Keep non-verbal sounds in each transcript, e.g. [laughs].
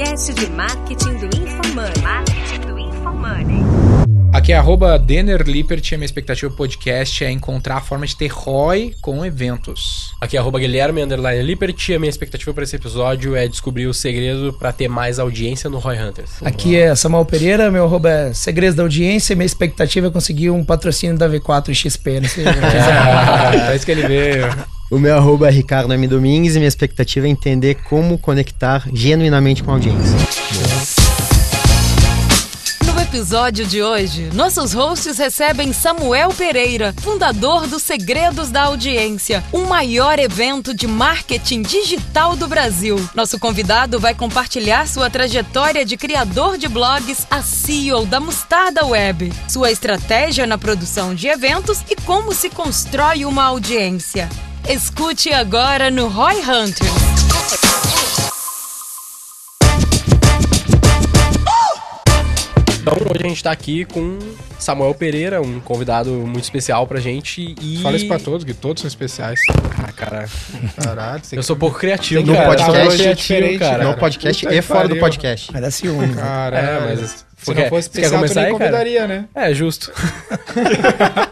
podcast de marketing do InfoMoney. Marketing do InfoMoney. Aqui é arroba Denner Lippert, a minha expectativa podcast é encontrar a forma de ter ROI com eventos. Aqui é arroba Guilherme Underline Lippert, a minha expectativa para esse episódio é descobrir o segredo para ter mais audiência no Roy Hunters. Aqui é Samuel Pereira, meu arroba é Segredos da Audiência, minha expectativa é conseguir um patrocínio da V4 e XP. Né? é isso que ele veio. O meu arroba é Ricardo M. Domingues e minha expectativa é entender como conectar genuinamente com a audiência. No episódio de hoje, nossos hosts recebem Samuel Pereira, fundador do Segredos da Audiência, o maior evento de marketing digital do Brasil. Nosso convidado vai compartilhar sua trajetória de criador de blogs a CEO da Mostarda Web, sua estratégia na produção de eventos e como se constrói uma audiência. Escute agora no Roy Hunters. Então hoje a gente tá aqui com Samuel Pereira, um convidado muito especial pra gente e... Fala isso pra todos, que todos são especiais. Ah, cara... Caralho, Eu sou pouco criativo, No cara. podcast, é diferente, cara. No podcast Puta e fora do podcast. Vai dar ciúme. né? Caralho, É, mas... Se Você não quer- fosse você quer especial, tu começar nem aí, cara? convidaria, né? É, justo. [laughs]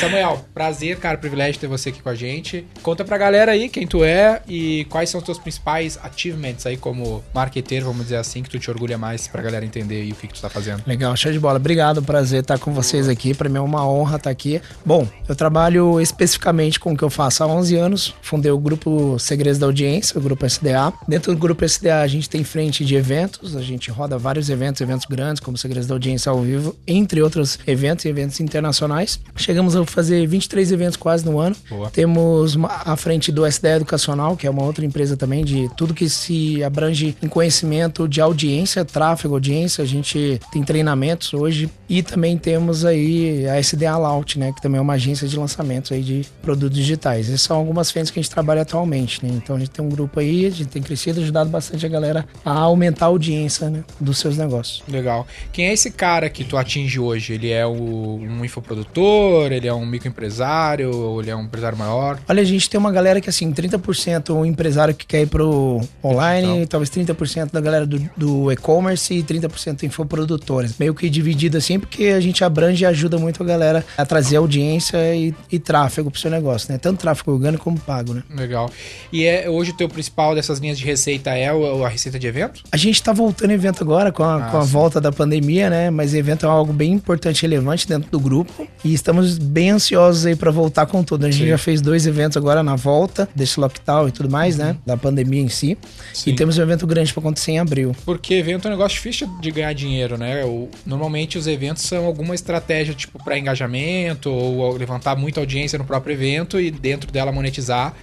Samuel, prazer, cara, privilégio ter você aqui com a gente. Conta pra galera aí quem tu é e quais são os teus principais achievements aí como marqueteiro, vamos dizer assim, que tu te orgulha mais pra galera entender aí o que, que tu tá fazendo. Legal, show de bola. Obrigado, prazer estar com vocês aqui. Para mim é uma honra estar aqui. Bom, eu trabalho especificamente com o que eu faço há 11 anos. Fundei o grupo Segredos da Audiência, o grupo SDA. Dentro do grupo SDA a gente tem frente de eventos, a gente roda vários eventos, eventos grandes, como Segredos da Audiência ao vivo, entre outros eventos e eventos internacionais. Chegamos a fazer 23 eventos quase no ano. Boa. Temos a frente do SDA Educacional, que é uma outra empresa também de tudo que se abrange em conhecimento de audiência, tráfego, audiência. A gente tem treinamentos hoje e também temos aí a SDA Laut, né, que também é uma agência de lançamentos aí de produtos digitais. Essas são algumas frentes que a gente trabalha atualmente, né? Então a gente tem um grupo aí, a gente tem crescido, ajudado bastante a galera a aumentar a audiência né, dos seus negócios. Legal. Quem é esse cara que tu atinge hoje? Ele é o, um infoprodutor? Ele é um microempresário? Ou ele é um empresário maior? Olha, a gente tem uma galera que, assim, 30% o empresário que quer ir pro online, talvez 30% da galera do, do e-commerce e 30% infoprodutores. Meio que dividido assim, porque a gente abrange e ajuda muito a galera a trazer audiência e, e tráfego pro seu negócio, né? Tanto tráfego orgânico como pago, né? Legal. E é, hoje o teu principal dessas linhas de receita é o- a receita de evento? A gente tá voltando evento agora com a, Ah, com a volta da pandemia, né? Mas evento é algo bem importante e relevante dentro do grupo. E estamos bem ansiosos aí pra voltar com tudo. A gente Sim. já fez dois eventos agora na volta desse lockdown e tudo mais, né? Da pandemia em si. Uhum. Sim. E temos um evento grande pra acontecer em abril. Porque evento é um negócio difícil de ganhar dinheiro, né? O- normalmente os eventos são alguma estratégia tipo para engajamento ou levantar muita audiência no próprio evento e dentro dela monetizar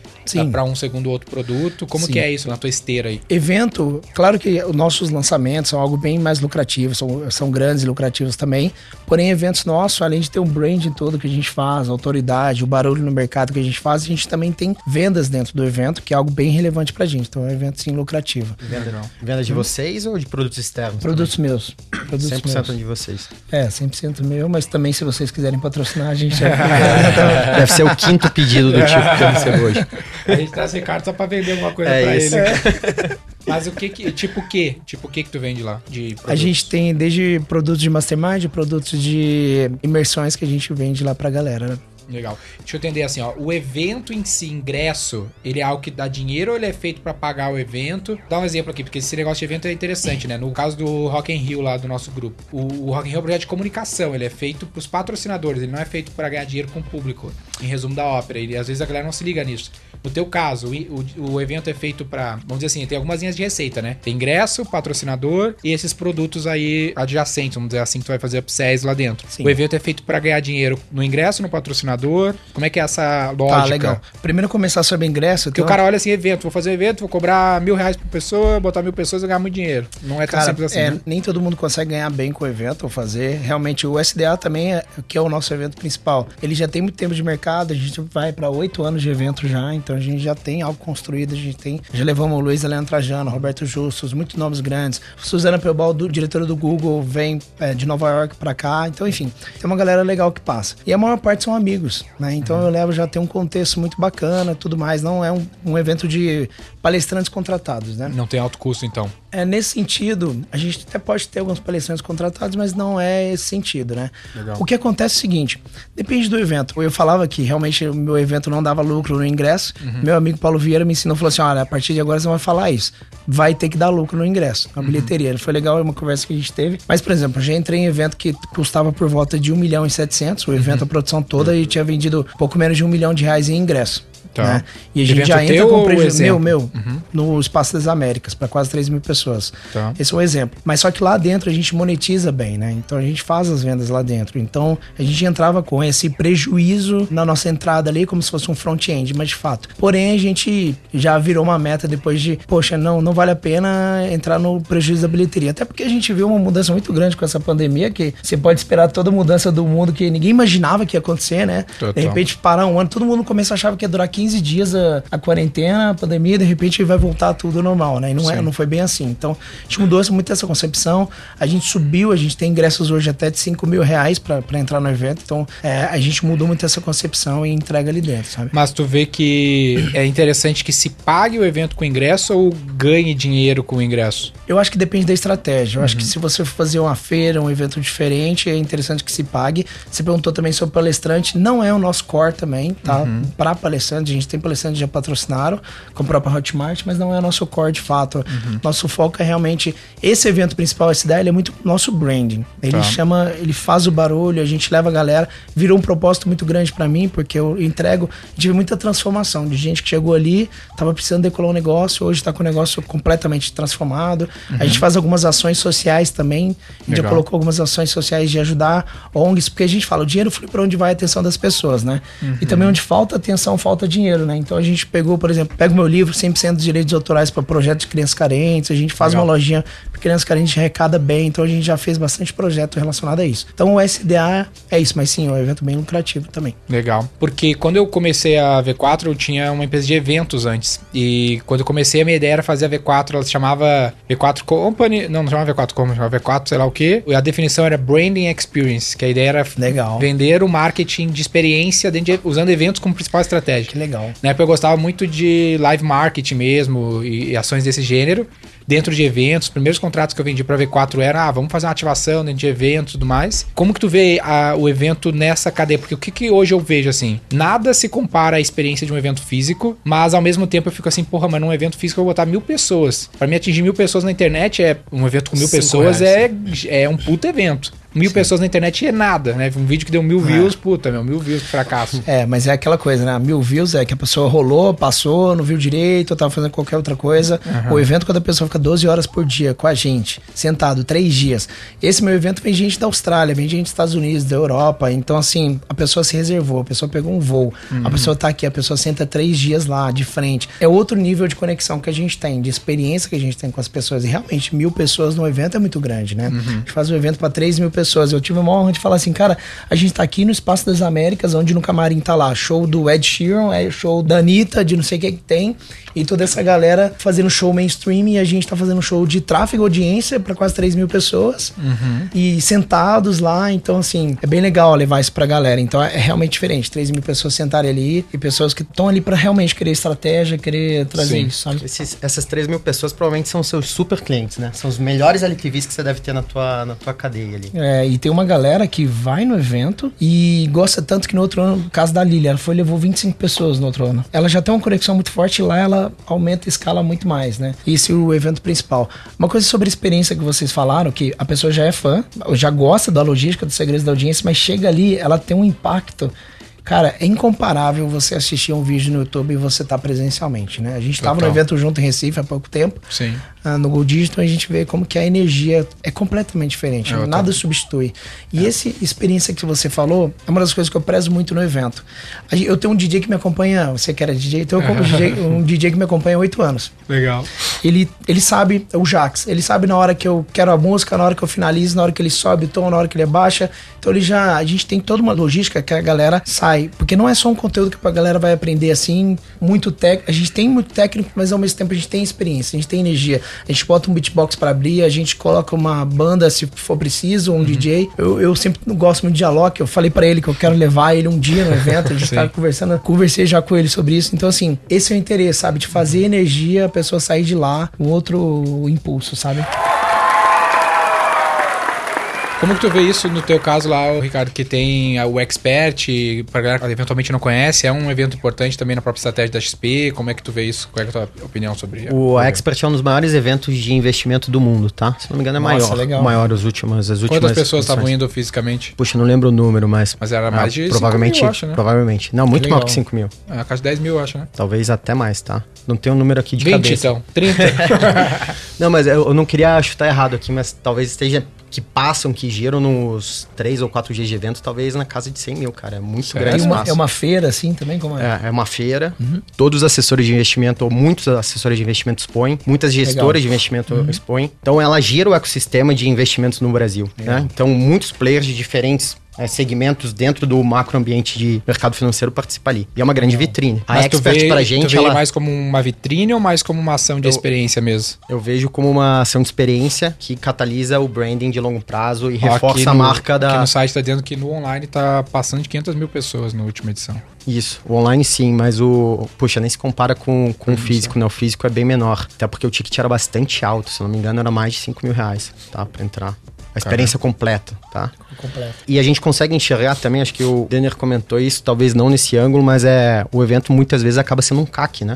para um segundo ou outro produto. Como Sim. que é isso na tua esteira aí? Evento, claro que os nossos lançamentos são algo bem mais lucrativo, são, são grandes e lucrativos também. Porém, eventos nossos, além de ter um branding todo que a gente faz, a autoridade, o barulho no mercado que a gente faz, a gente também tem vendas dentro do evento, que é algo bem relevante pra gente. Então é um evento sim lucrativo. Legal. Venda de vocês ou de produtos externos? Produtos meus. também? Produtos 100% meus. de vocês. É, 100% meu, mas também se vocês quiserem patrocinar, a gente já... [laughs] Deve ser o quinto pedido do tipo que eu recebo hoje. A gente traz Ricardo só para vender alguma coisa É para isso. ele. [laughs] Mas o que que, tipo o que? Tipo o que que tu vende lá de A gente tem desde produtos de mastermind, produtos de imersões que a gente vende lá pra galera, né? Legal. Deixa eu entender assim, ó. O evento em si, ingresso, ele é algo que dá dinheiro ou ele é feito pra pagar o evento? Dá um exemplo aqui, porque esse negócio de evento é interessante, né? No caso do Rock in Rio lá do nosso grupo, o, o Rock in Rio é um projeto de comunicação, ele é feito pros patrocinadores, ele não é feito pra ganhar dinheiro com o público. Em resumo da ópera, e às vezes a galera não se liga nisso. No teu caso, o, o, evento é feito pra, vamos dizer assim, tem algumas linhas de receita, né? Tem ingresso, patrocinador e esses produtos aí adjacentes, vamos dizer assim, que tu vai fazer upsells lá dentro. Sim. O evento é feito pra ganhar dinheiro no ingresso, no patrocinador. Como é que é essa lógica? Tá, legal. Primeiro começar sobre ingresso. Porque o cara olha assim, evento, vou fazer evento, vou cobrar mil reais por pessoa, botar mil pessoas e ganhar muito dinheiro. Não é tão Cara, simples assim, é, né? nem todo mundo consegue ganhar bem com o evento ou fazer. Realmente, o SDA também, é, que é o nosso evento principal, ele já tem muito tempo de mercado, a gente vai para oito anos de evento já, então a gente já tem algo construído, a gente tem. Já levamos Luiz Helena Trajano, Roberto Justus, muitos nomes grandes. Suzana Pelbal, do, diretora do Google, vem é, de Nova York para cá. Então, enfim, tem uma galera legal que passa. E a maior parte são amigos, né? Então eu levo já tem um contexto muito bacana, tudo mais. Não é um, um evento de palestrantes contratados, né? Não tem alto custo, então. É, nesse sentido, a gente até pode ter alguns palestrantes contratados, mas não é esse sentido, né? Legal. O que acontece é o seguinte: depende do evento. Eu falava que realmente o meu evento não dava lucro no ingresso. Meu amigo Paulo Vieira me ensinou, falou assim: olha, a partir de agora você vai falar isso. Vai ter que dar lucro no ingresso, na bilheteria. Foi legal, é uma conversa que a gente teve. Mas, por exemplo, eu já entrei em evento que custava por volta de 1 milhão e 700, o evento, a produção toda, e tinha vendido pouco menos de um milhão de reais em ingresso. Tá. né? E a gente Evento já entra com prejuízo. Meu, meu, no Espaço das Américas, para quase 3 mil pessoas. Tá. Esse é um exemplo. Mas só que lá dentro a gente monetiza bem, né? Então a gente faz as vendas lá dentro. Então a gente entrava com esse prejuízo na nossa entrada ali, como se fosse um front-end, mas de fato. Porém, a gente já virou uma meta depois de, poxa, não, não vale a pena entrar no prejuízo da bilheteria. Até porque a gente viu uma mudança muito grande com essa pandemia, que você pode esperar toda mudança do mundo que ninguém imaginava que ia acontecer, né? Total. De repente parar um ano, todo mundo começa a achar que ia durar 15 dias a, a quarentena, a pandemia, de repente vai voltar tudo normal, né? E não, é, não foi bem assim. Então, a gente mudou muito essa concepção. A gente subiu, a gente tem ingressos hoje até de 5 mil reais pra pra entrar no evento. Então, é, a gente mudou muito essa concepção e entrega ali dentro, sabe? Mas tu vê que é interessante que se pague o evento com ingresso ou ganhe dinheiro com o ingresso? Eu acho que depende da estratégia. Eu acho que Uhum. se você for fazer uma feira, um evento diferente, é interessante que se pague. Você perguntou também sobre palestrante. Não é o nosso core também, tá? Uhum. Para palestrante, gente tem palestrantes que já patrocinaram, com a própria Hotmart, mas não é o nosso core de fato. Uhum. Nosso foco é realmente. Esse evento principal, esse daí, ele é muito nosso branding. Ele Tá. chama, ele faz o barulho, a gente leva a galera. Virou um propósito muito grande para mim, porque eu entrego. Tive muita transformação de gente que chegou ali, tava precisando decolar um negócio, hoje tá com o negócio completamente transformado. A gente faz algumas ações sociais também. A gente já colocou algumas ações sociais de ajudar ONGs, porque a gente fala, o dinheiro flui para onde vai a atenção das pessoas, né? E também onde falta atenção, falta dinheiro, né? Então a gente pegou, por exemplo, pega o meu livro, 100% dos direitos autorais para projetos de crianças carentes, a gente faz Legal. uma lojinha crianças carentes, arrecada bem, então a gente já fez bastante projeto relacionado a isso. Então o SDA é isso, mas sim, é um evento bem lucrativo também. Legal. Porque quando eu comecei a V4, eu tinha uma empresa de eventos antes. E quando eu comecei, a minha ideia era fazer a V4, ela se chamava V4 Company. Não, não chamava V4 Company, chamava V4, sei lá o quê. E a definição era Branding Experience, que a ideia era Legal. vender o marketing de experiência de- usando eventos como principal estratégia. Que legal. Na época eu gostava muito de live marketing mesmo e, e ações desse gênero. Dentro de eventos, os primeiros contratos que eu vendi pra V4 eram, ah, vamos fazer uma ativação dentro de eventos e tudo mais. Como que tu vê a- o evento nessa cadeia? Porque o que, que hoje eu vejo assim? Nada se compara à experiência de um evento físico, mas ao mesmo tempo eu fico assim, porra, mas num evento físico eu vou botar mil pessoas. Pra mim atingir mil pessoas na internet é um evento com mil Cinco pessoas reais. é, é um puta evento. Mil pessoas na internet é nada, né? Um vídeo que deu mil views, puta, meu, mil views, fracasso. É, mas é aquela coisa, né? Mil views é que a pessoa rolou, passou, não viu direito, tava fazendo qualquer outra coisa. O evento, quando a pessoa fica 12 horas por dia com a gente, sentado, três dias. Esse meu evento vem gente da Austrália, vem gente dos Estados Unidos, da Europa. Então, assim, a pessoa se reservou, a pessoa pegou um voo, a pessoa tá aqui, a pessoa senta três dias lá, de frente. É outro nível de conexão que a gente tem, de experiência que a gente tem com as pessoas. E realmente, mil pessoas no evento é muito grande, né? A gente faz um evento para 3 mil pessoas. Eu tive uma honra de falar assim, cara, a gente tá aqui no Espaço das Américas, onde no camarim tá lá, show do Ed Sheeran, é show da Anitta, de não sei o que que tem, e toda essa galera fazendo show mainstream, e a gente tá fazendo show de tráfego, audiência para quase 3 mil pessoas, e sentados lá, então assim, é bem legal levar isso pra galera. Então é realmente diferente, 3 mil pessoas sentarem ali, e pessoas que estão ali para realmente querer estratégia, querer trazer Sim. isso, sabe? Esses- essas 3 mil pessoas provavelmente são seus super clientes, né? São os melhores LTVs que você deve ter na tua, na tua cadeia ali. É, e tem uma galera que vai no evento e gosta tanto que no outro ano, no caso da Lilia, ela foi e levou 25 pessoas no outro ano. Ela já tem uma conexão muito forte e lá ela aumenta a escala muito mais, né? Esse é o evento principal. Uma coisa sobre a experiência que vocês falaram, que a pessoa já é fã, já gosta da logística, dos segredos da audiência, mas chega ali, ela tem um impacto. Cara, é incomparável você assistir um vídeo no YouTube e você estar presencialmente, né? A gente estava no evento junto em Recife há pouco tempo. Sim. Ah, no Gold Digital a gente vê como que a energia é completamente diferente, É nada substitui. E essa experiência que você falou é uma das coisas que eu prezo muito no evento. Eu tenho um DJ que me acompanha, você que era DJ, então eu como DJ, um DJ [laughs] que me acompanha há oito anos. Legal. Ele, ele sabe, é o Jax, ele sabe na hora que eu quero a música, na hora que eu finalizo, na hora que ele sobe o tom, na hora que ele abaixa. Então ele já, a gente tem toda uma logística que a galera sai, porque não é só um conteúdo que a galera vai aprender assim, muito técnico. A gente tem muito técnico, mas ao mesmo tempo a gente tem experiência, a gente tem energia. A gente bota um beatbox pra abrir, a gente coloca uma banda se for preciso, um DJ. Eu, eu sempre gosto muito de Alok, eu falei pra ele que eu quero levar ele um dia no evento, a gente [laughs] tá conversando, conversei já com ele sobre isso. Então, assim, esse é o interesse, sabe? De fazer energia, a pessoa sair de lá um outro impulso, sabe? Como que tu vê isso no teu caso lá, Ricardo, que tem o Expert, pra galera que eventualmente não conhece, é um evento importante também na própria estratégia da XP, como é que tu vê isso? Qual é a tua opinião sobre O Expert é um dos maiores eventos de investimento do mundo, tá? Se não me engano é Nossa, maior, legal. maior as últimas, as últimas Quantas pessoas estavam indo fisicamente? Puxa, não lembro o número, mas... Mas era mais Ah, de 5 provavelmente, mil, acho, né? provavelmente. Não, muito legal. maior que 5 mil. É, a casa de 10 mil, eu acho, né? Talvez até mais, tá? Não tem um número aqui de 20 cabeça. então, 30. [laughs] Não, mas eu, eu não queria chutar errado aqui, mas talvez esteja que passam, que giram nos 3 ou 4 dias de evento, talvez na casa de 100 mil, cara. É muito Sério? grande uma, é uma feira assim também? Como é? É, é uma feira. Todos os assessores de investimento, ou muitos assessores de investimento expõem, muitas gestoras de investimento expõem. Então ela gira o ecossistema de investimentos no Brasil. Né? Então muitos players de diferentes é, segmentos dentro do macroambiente de mercado financeiro participam ali. E é uma grande vitrine. A Mas tu Expert vê, pra tu gente, vê ela, mais como uma vitrine ou mais como uma ação de Eu- experiência mesmo? eu vejo como uma ação de experiência que catalisa o branding de longo prazo e Ó, reforça a no- marca da... Aqui no site tá dizendo que no online tá passando de 500 mil pessoas na última edição. Isso, o online sim, mas o. Puxa, nem se compara com, com o físico, né? O físico é bem menor. Até porque o ticket era bastante alto, se não me engano, era mais de 5 mil reais, tá? Pra entrar. A experiência completa, tá? Completo. E a gente consegue enxergar também, acho que o Denner comentou isso, talvez não nesse ângulo, mas é o evento muitas vezes acaba sendo um CAC, né?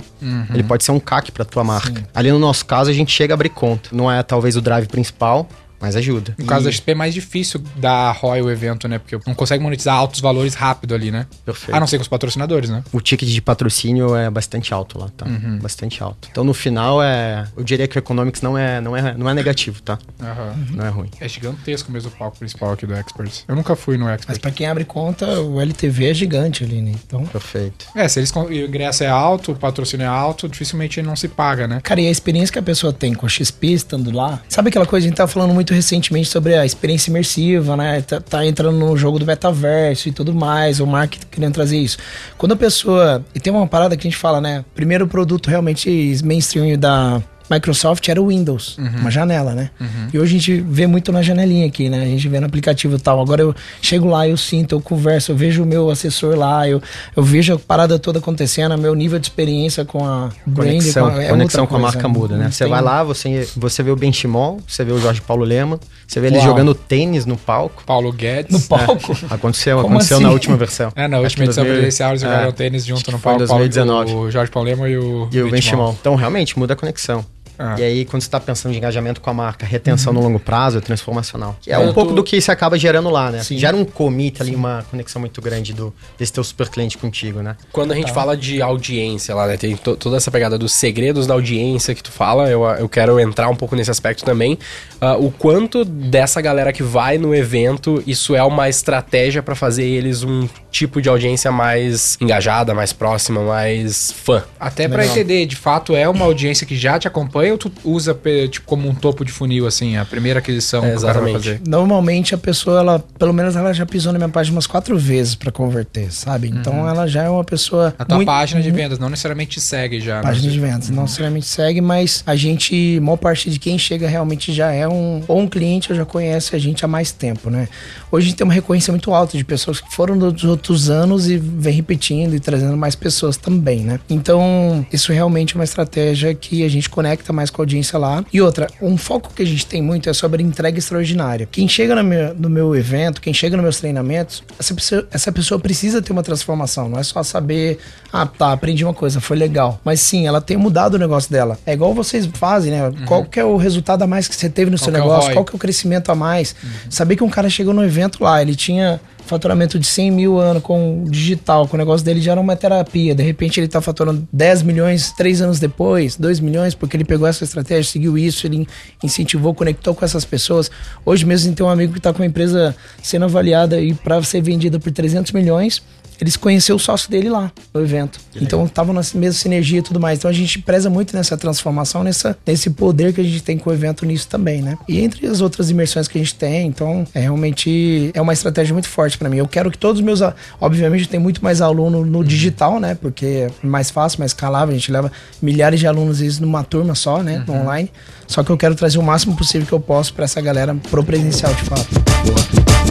Ele pode ser um CAC pra tua marca. Ali no nosso caso, a gente chega a abrir conta. Não é talvez o drive principal, mas ajuda. No caso da E- XP é mais difícil dar ROI o evento, né? Porque não consegue monetizar altos valores rápido ali, né? Perfeito. A não ser com os patrocinadores, né? o ticket de patrocínio é bastante alto lá, tá? Bastante alto. Então no final é, eu diria que o economics não é não é não é negativo, tá? Aham. Não é ruim. É gigantesco mesmo o palco principal aqui do Experts. Eu nunca fui no Mas Experts. pra quem abre conta, o LTV é gigante ali, né? Então, Perfeito. É, se eles o ingresso é alto, o patrocínio é alto, dificilmente não se paga, né? Cara, e a experiência que a pessoa tem com a XP estando lá? Sabe aquela coisa, a gente tava falando muito recentemente sobre a experiência imersiva, né? Tá, tá entrando no jogo do metaverso e tudo mais, o marketing querendo trazer isso. Quando a pessoa. E tem uma parada que a gente fala, né? Primeiro produto realmente mainstream da. Microsoft era o Windows, uma janela, né? E hoje a gente vê muito na janelinha aqui, né? A gente vê no aplicativo e tal. Agora eu chego lá, eu sinto, eu converso, eu vejo o meu assessor lá, eu, eu vejo a parada toda acontecendo, meu nível de experiência com a brand, Conexão, com a, é conexão com a marca né? muda, né? Você tem- vai lá, você, você vê o Benchimol, você vê o Jorge Paulo Lema, você vê ele Uau. jogando tênis no palco. Paulo Guedes. No palco. Aconteceu, Como aconteceu assim? na última versão. É, na Acho última edição 2000 presencial eles jogaram é, tênis junto no foi em palco. Paulo- 2019. O Jorge Paulo Lema e o, E o Benchimol. Benchimol. Então, realmente, muda a conexão. Ah. E aí, quando você está pensando em engajamento com a marca, retenção no longo prazo é transformacional. Que é Eu um pouco tô- do que você acaba gerando lá, né? Sim. Gera um commit ali, uma conexão muito grande do, desse teu super cliente contigo, né? Quando a gente fala de audiência lá, né? Tem to- toda essa pegada dos segredos da audiência que tu fala, eu, eu quero entrar um pouco nesse aspecto também. Ah, o quanto dessa galera que vai no evento, isso é uma estratégia pra fazer eles um tipo de audiência mais engajada, mais próxima, mais fã. Até pra Legal. entender, de fato, é uma audiência que já te acompanha ou tu usa tipo, como um topo de funil, assim, a primeira aquisição É, que o cara vai fazer? Normalmente a pessoa, ela, pelo menos ela já pisou na minha página umas quatro vezes pra converter, sabe? Então ela já é uma pessoa. A tua muito- página de vendas não necessariamente te segue já. Página de vendas, não necessariamente segue, mas a gente, a maior parte de quem chega realmente já é um, ou um cliente ou já conhece a gente há mais tempo, né? Hoje a gente tem uma recorrência muito alta de pessoas que foram dos outros anos e vem repetindo e trazendo mais pessoas também, né? Então, isso realmente é uma estratégia que a gente conecta mais com a audiência lá. E outra, um foco que a gente tem muito é sobre entrega extraordinária. Quem chega no meu, no meu evento, quem chega nos meus treinamentos, essa pessoa, essa pessoa precisa ter uma transformação. Não é só saber, ah, tá, aprendi uma coisa, foi legal. Mas sim, ela tem mudado o negócio dela. É igual vocês fazem, né? Qual que é o resultado a mais que você teve no seu que é negócio? ROI? Qual que é o crescimento a mais? Saber que um cara chegou no evento lá, ele tinha faturamento de 100 mil ano com digital, com o negócio dele já era uma terapia. De repente ele tá faturando 10 milhões três anos depois, 2 milhões, porque ele pegou essa estratégia, seguiu isso, ele incentivou, conectou com essas pessoas. Hoje mesmo a gente tem um amigo que tá com uma empresa sendo avaliada aí para ser vendida por 300 milhões. Eles conheceu o sócio dele lá no evento. Então estavam na mesma sinergia e tudo mais. Então a gente preza muito nessa transformação, nessa, nesse poder que a gente tem com o evento nisso também, né? E entre as outras imersões que a gente tem, então é realmente é uma estratégia muito forte para mim. Eu quero que todos os meus, obviamente tem muito mais aluno no digital, né? Porque é mais fácil, mais escalável, a gente leva milhares de alunos às vezes numa turma só, né, no online. Só que eu quero trazer o máximo possível que eu posso para essa galera pro presencial, de fato.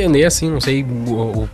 Entender, assim, não sei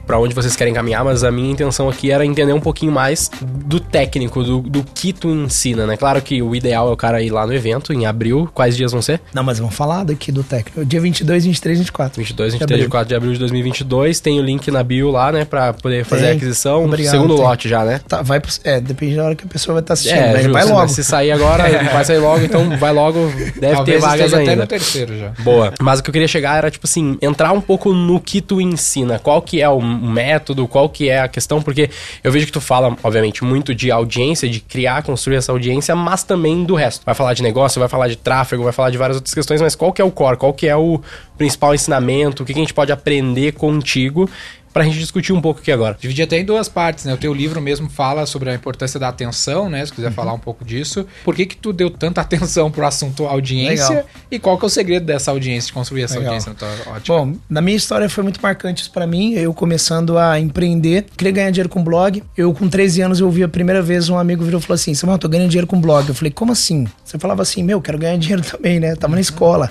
pra onde vocês querem caminhar, mas a minha intenção aqui era entender um pouquinho mais do técnico, do, do que tu ensina, né? Claro que o ideal é o cara ir lá no evento, em abril. Quais dias vão ser? Não, mas vamos falar daqui do técnico. Dia 22, 23, 24. 22, 23, 24 de abril de 2022. Tem o link na bio lá, né? Pra poder fazer Tem. a aquisição. Obrigado, Segundo tem. lote já, né? Tá, vai pro, é, depende da hora que a pessoa vai estar assistindo. É, mas justo, vai né? logo. Se sair agora, vai sair logo, então vai logo. Deve [laughs] Talvez ter vagas esteja até ainda. no terceiro já. Boa. Mas o que eu queria chegar era, tipo assim, entrar um pouco no que tu ensina. Qual que é o método, qual que é a questão, porque eu vejo que tu fala, obviamente, muito de audiência, de criar, construir essa audiência, mas também do resto. Vai falar de negócio, vai falar de tráfego, vai falar de várias outras questões, mas qual que é o core, qual que é o principal ensinamento, o que, que a gente pode aprender contigo pra gente discutir um pouco aqui agora. Dividi até em duas partes, né? O teu livro mesmo fala sobre a importância da atenção, né? Se Uhum. quiser falar um pouco disso. Por que que tu deu tanta [laughs] atenção pro assunto audiência? Legal. E qual que é o segredo dessa audiência, de construir essa Legal. audiência na tua ótica? Bom, na minha história foi muito marcante isso pra mim. Eu começando a empreender, queria ganhar dinheiro com blog. Eu, com 13 anos, eu ouvi a primeira vez um amigo virou e falou assim: Samuel, eu tô ganhando dinheiro com blog. Eu falei, como assim? Você falava assim, meu, quero ganhar dinheiro [laughs] também, né? Tava na escola.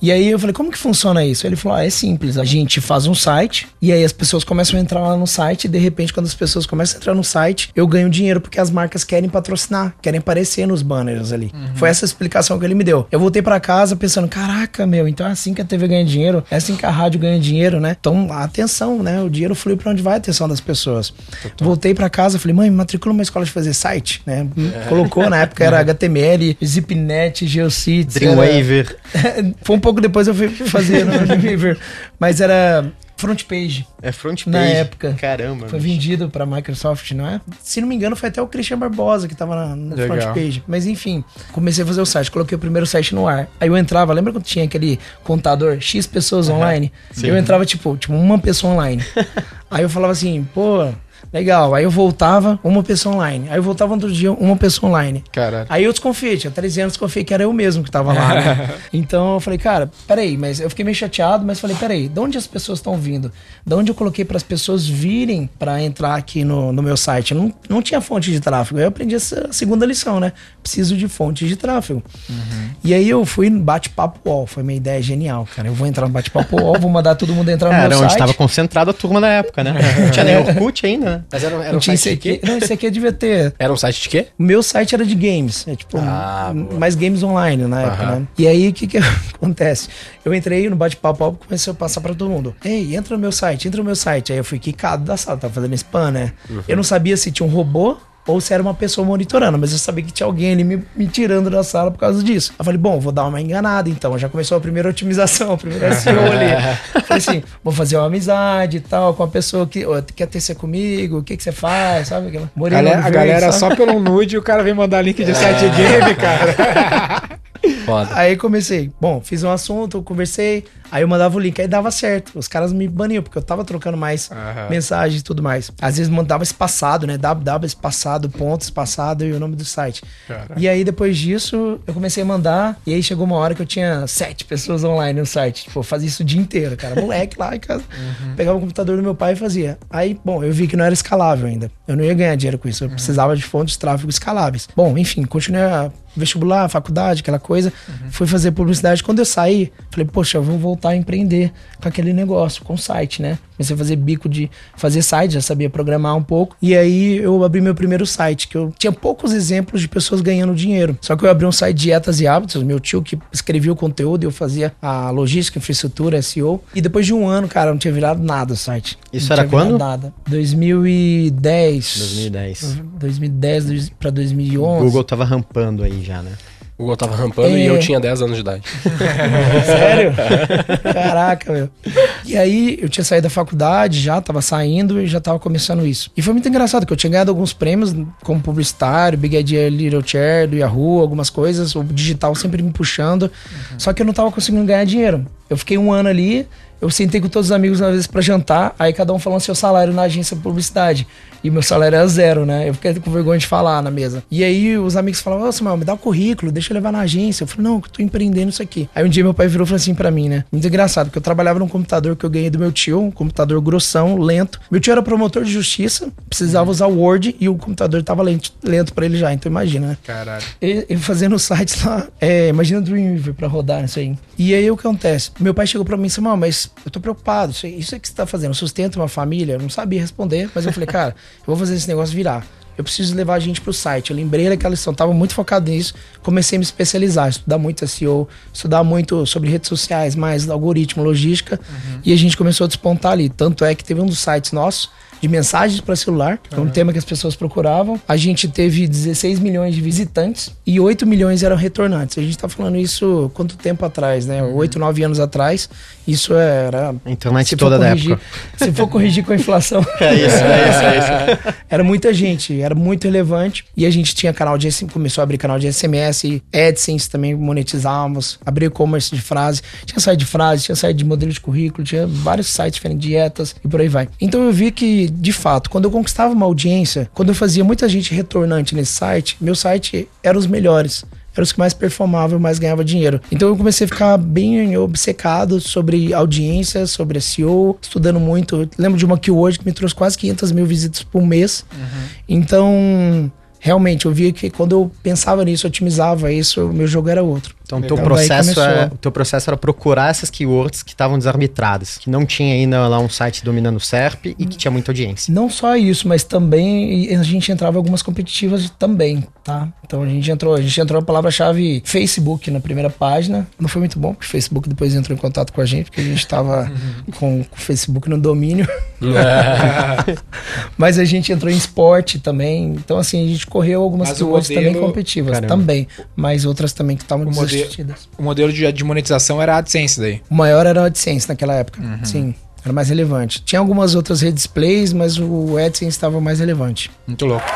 E aí eu falei, como que funciona isso? Ele falou, ah, é simples, a gente faz um site e aí as pessoas começam a entrar lá no site e de repente quando as pessoas começam a entrar no site, eu ganho dinheiro porque as marcas querem patrocinar, querem aparecer nos banners ali. Foi essa a explicação que ele me deu. Eu voltei pra casa pensando, caraca, meu, então é assim que a TV ganha dinheiro, é assim que a rádio ganha dinheiro, né? Então, atenção, né? O dinheiro flui pra onde vai a atenção das pessoas. Voltei pra casa, falei, mãe, me matricula numa escola de fazer site, né? Colocou, na época era [laughs] HTML, Zipnet, Geocities, era- Dreamweaver. [laughs] foi um pouco depois eu fui fazer [laughs] no Dreamweaver, mas era front page. É front Na page. época. Caramba. Foi vendido pra Microsoft, não é? Se não me engano, foi até o Christian Barbosa que tava na, Legal. front page. Mas enfim, comecei a fazer o site, coloquei o primeiro site no ar. Aí eu entrava, lembra quando tinha aquele contador X pessoas online? Eu entrava, tipo, tipo, uma pessoa online. [laughs] Aí eu falava assim, pô, legal. Aí eu voltava, uma pessoa online. Aí eu voltava outro dia, uma pessoa online. Caralho. Aí eu desconfiei, tinha 13 anos, desconfiei que era eu mesmo que tava lá. né? [laughs] então eu falei, cara, peraí, mas eu fiquei meio chateado, mas falei, peraí, de onde as pessoas estão vindo? De onde eu coloquei para as pessoas virem para entrar aqui no, no meu site? Não, não tinha fonte de tráfego. Aí eu aprendi essa segunda lição, né? Preciso de fonte de tráfego. E aí eu fui no bate-papo UOL, foi minha ideia genial, cara. Eu vou entrar no bate-papo UOL, vou mandar todo mundo entrar no Era meu onde site. estava concentrada a turma na época, né? Não tinha nem [laughs] Orkut ainda, Mas era, era um tinha site esse de quê? Não, esse aqui devia ter Era um site de quê? o meu site era de games, é tipo, Ah, mais games online na época, né? E aí, o que que [laughs] acontece? Eu entrei no bate-papo, comecei a passar pra todo mundo. Ei, entra no meu site, entra no meu site. Aí eu fui quicado da sala, tava fazendo spam, né? Uhum. Eu não sabia se tinha um robô ou se era uma pessoa monitorando, mas eu sabia que tinha alguém ali me, me tirando da sala por causa disso. Eu falei, bom, vou dar uma enganada então. Já começou a primeira otimização, [laughs] a primeira SEO [laughs] ali. falei assim, vou fazer uma amizade e tal com a pessoa que quer ter ser comigo, o que que você faz, sabe? Galera- a galera só pelo nude o cara vem mandar link de site de game, cara. [laughs] Foda. Aí comecei. Bom, fiz um assunto, conversei. Aí eu mandava o link, aí dava certo. Os caras me baniam, porque eu tava trocando mais Aham. mensagens e tudo mais. Às vezes mandava espaçado, né? www espaçado, ponto espaçado e o nome do site. E aí depois disso, eu comecei a mandar. E aí chegou uma hora que eu tinha sete pessoas online no site. Tipo, eu fazia isso o dia inteiro, cara. Moleque lá em casa. Pegava o computador do meu pai e fazia. Aí, bom, eu vi que não era escalável ainda. Eu não ia ganhar dinheiro com isso. Eu precisava de fontes de tráfego escaláveis. Bom, enfim, continuei a vestibular, faculdade, aquela coisa. Fui fazer publicidade. Quando eu saí, falei, poxa, eu vou voltar a empreender com aquele negócio, com site, né? Comecei a fazer bico de fazer site, já sabia programar um pouco. E aí eu abri meu primeiro site, que eu tinha poucos exemplos de pessoas ganhando dinheiro. Só que eu abri um site de dietas e hábitos, meu tio que escrevia o conteúdo, eu fazia a logística, infraestrutura, SEO. E depois de um ano, cara, não tinha virado nada o site. Isso Não era quando? Nada. 2010. 2010. 2010 dois- pra O 2011. Google tava rampando aí já, né? O Google tava rampando É. e eu tinha 10 anos de idade. [laughs] Sério? Caraca, meu. E aí, eu tinha saído da faculdade, já tava saindo e já tava começando isso. E foi muito engraçado, que eu tinha ganhado alguns prêmios como publicitário, Big Idea Little Chair, do Yahoo, algumas coisas, o digital sempre me puxando. Só que eu não tava conseguindo ganhar dinheiro. Eu fiquei um ano ali, eu sentei com todos os amigos uma vez pra jantar, aí cada um falando seu salário na agência de publicidade. E meu salário era zero, né? Eu fiquei com vergonha de falar na mesa. E aí os amigos falavam, ô Samuel, me dá o currículo, deixa eu levar na agência. Eu falei, não, que eu tô empreendendo isso aqui. Aí um dia meu pai virou e falou assim pra mim, né? Muito engraçado, porque eu trabalhava num computador que eu ganhei do meu tio, um computador grossão, lento. Meu tio era promotor de justiça, precisava usar o Word e o computador tava lento, lento pra ele já, então imagina, né? Caralho. E- Eu fazendo sites lá, é, imagina o Dreamweaver pra rodar isso aí. E aí o que acontece? Meu pai chegou pra mim e disse, mas eu tô preocupado, isso, isso é que você tá fazendo, sustenta uma família? Eu não sabia responder, mas eu falei, cara, eu vou fazer esse negócio virar eu preciso levar a gente para o site. Eu lembrei daquela lição, estava muito focado nisso, comecei a me especializar, estudar muito SEO, estudar muito sobre redes sociais, mais algoritmo, logística, uhum. e a gente começou a despontar ali. Tanto é que teve um dos sites nossos de mensagens para celular, que é um tema que as pessoas procuravam. A gente teve 16 milhões de visitantes e 8 milhões eram retornantes. A gente está falando isso quanto tempo atrás, né? Uhum. 8, 9 anos atrás. Isso era. A internet toda corrigir, da época. Se for corrigir com a inflação. [laughs] é isso, é isso, é isso. [laughs] Era muita gente, era muito relevante. E a gente tinha canal de começou a abrir canal de SMS, AdSense também monetizávamos, abrir e-commerce de frase. Tinha site de frase, tinha site de modelo de currículo, tinha vários sites diferentes, dietas e por aí vai. Então eu vi que de fato, quando eu conquistava uma audiência, quando eu fazia muita gente retornante nesse site, meu site era os melhores eram os que mais performavam, mais ganhava dinheiro. Então eu comecei a ficar bem obcecado sobre audiência, sobre SEO, estudando muito. Eu lembro de uma que hoje que me trouxe quase 500 mil visitas por mês. Uhum. Então, realmente, eu via que quando eu pensava nisso, otimizava isso, o meu jogo era outro. Então, teu processo, é, o teu processo era procurar essas keywords que estavam desarbitradas, que não tinha ainda lá um site dominando o SERP e que tinha muita audiência. Não só isso, mas também a gente entrava em algumas competitivas também, tá? Então a gente entrou, a gente entrou a palavra-chave Facebook na primeira página. Não foi muito bom, porque o Facebook depois entrou em contato com a gente, porque a gente estava com, [laughs] com o Facebook no domínio. [laughs] mas a gente entrou em esporte também. Então, assim, a gente correu algumas keywords também competitivas. Caramba. Também. Mas outras também que estavam o modelo de, de monetização era a AdSense daí. O maior era a AdSense naquela época. Uhum. Sim. Era mais relevante. Tinha algumas outras redes plays, mas o AdSense estava mais relevante. Muito louco.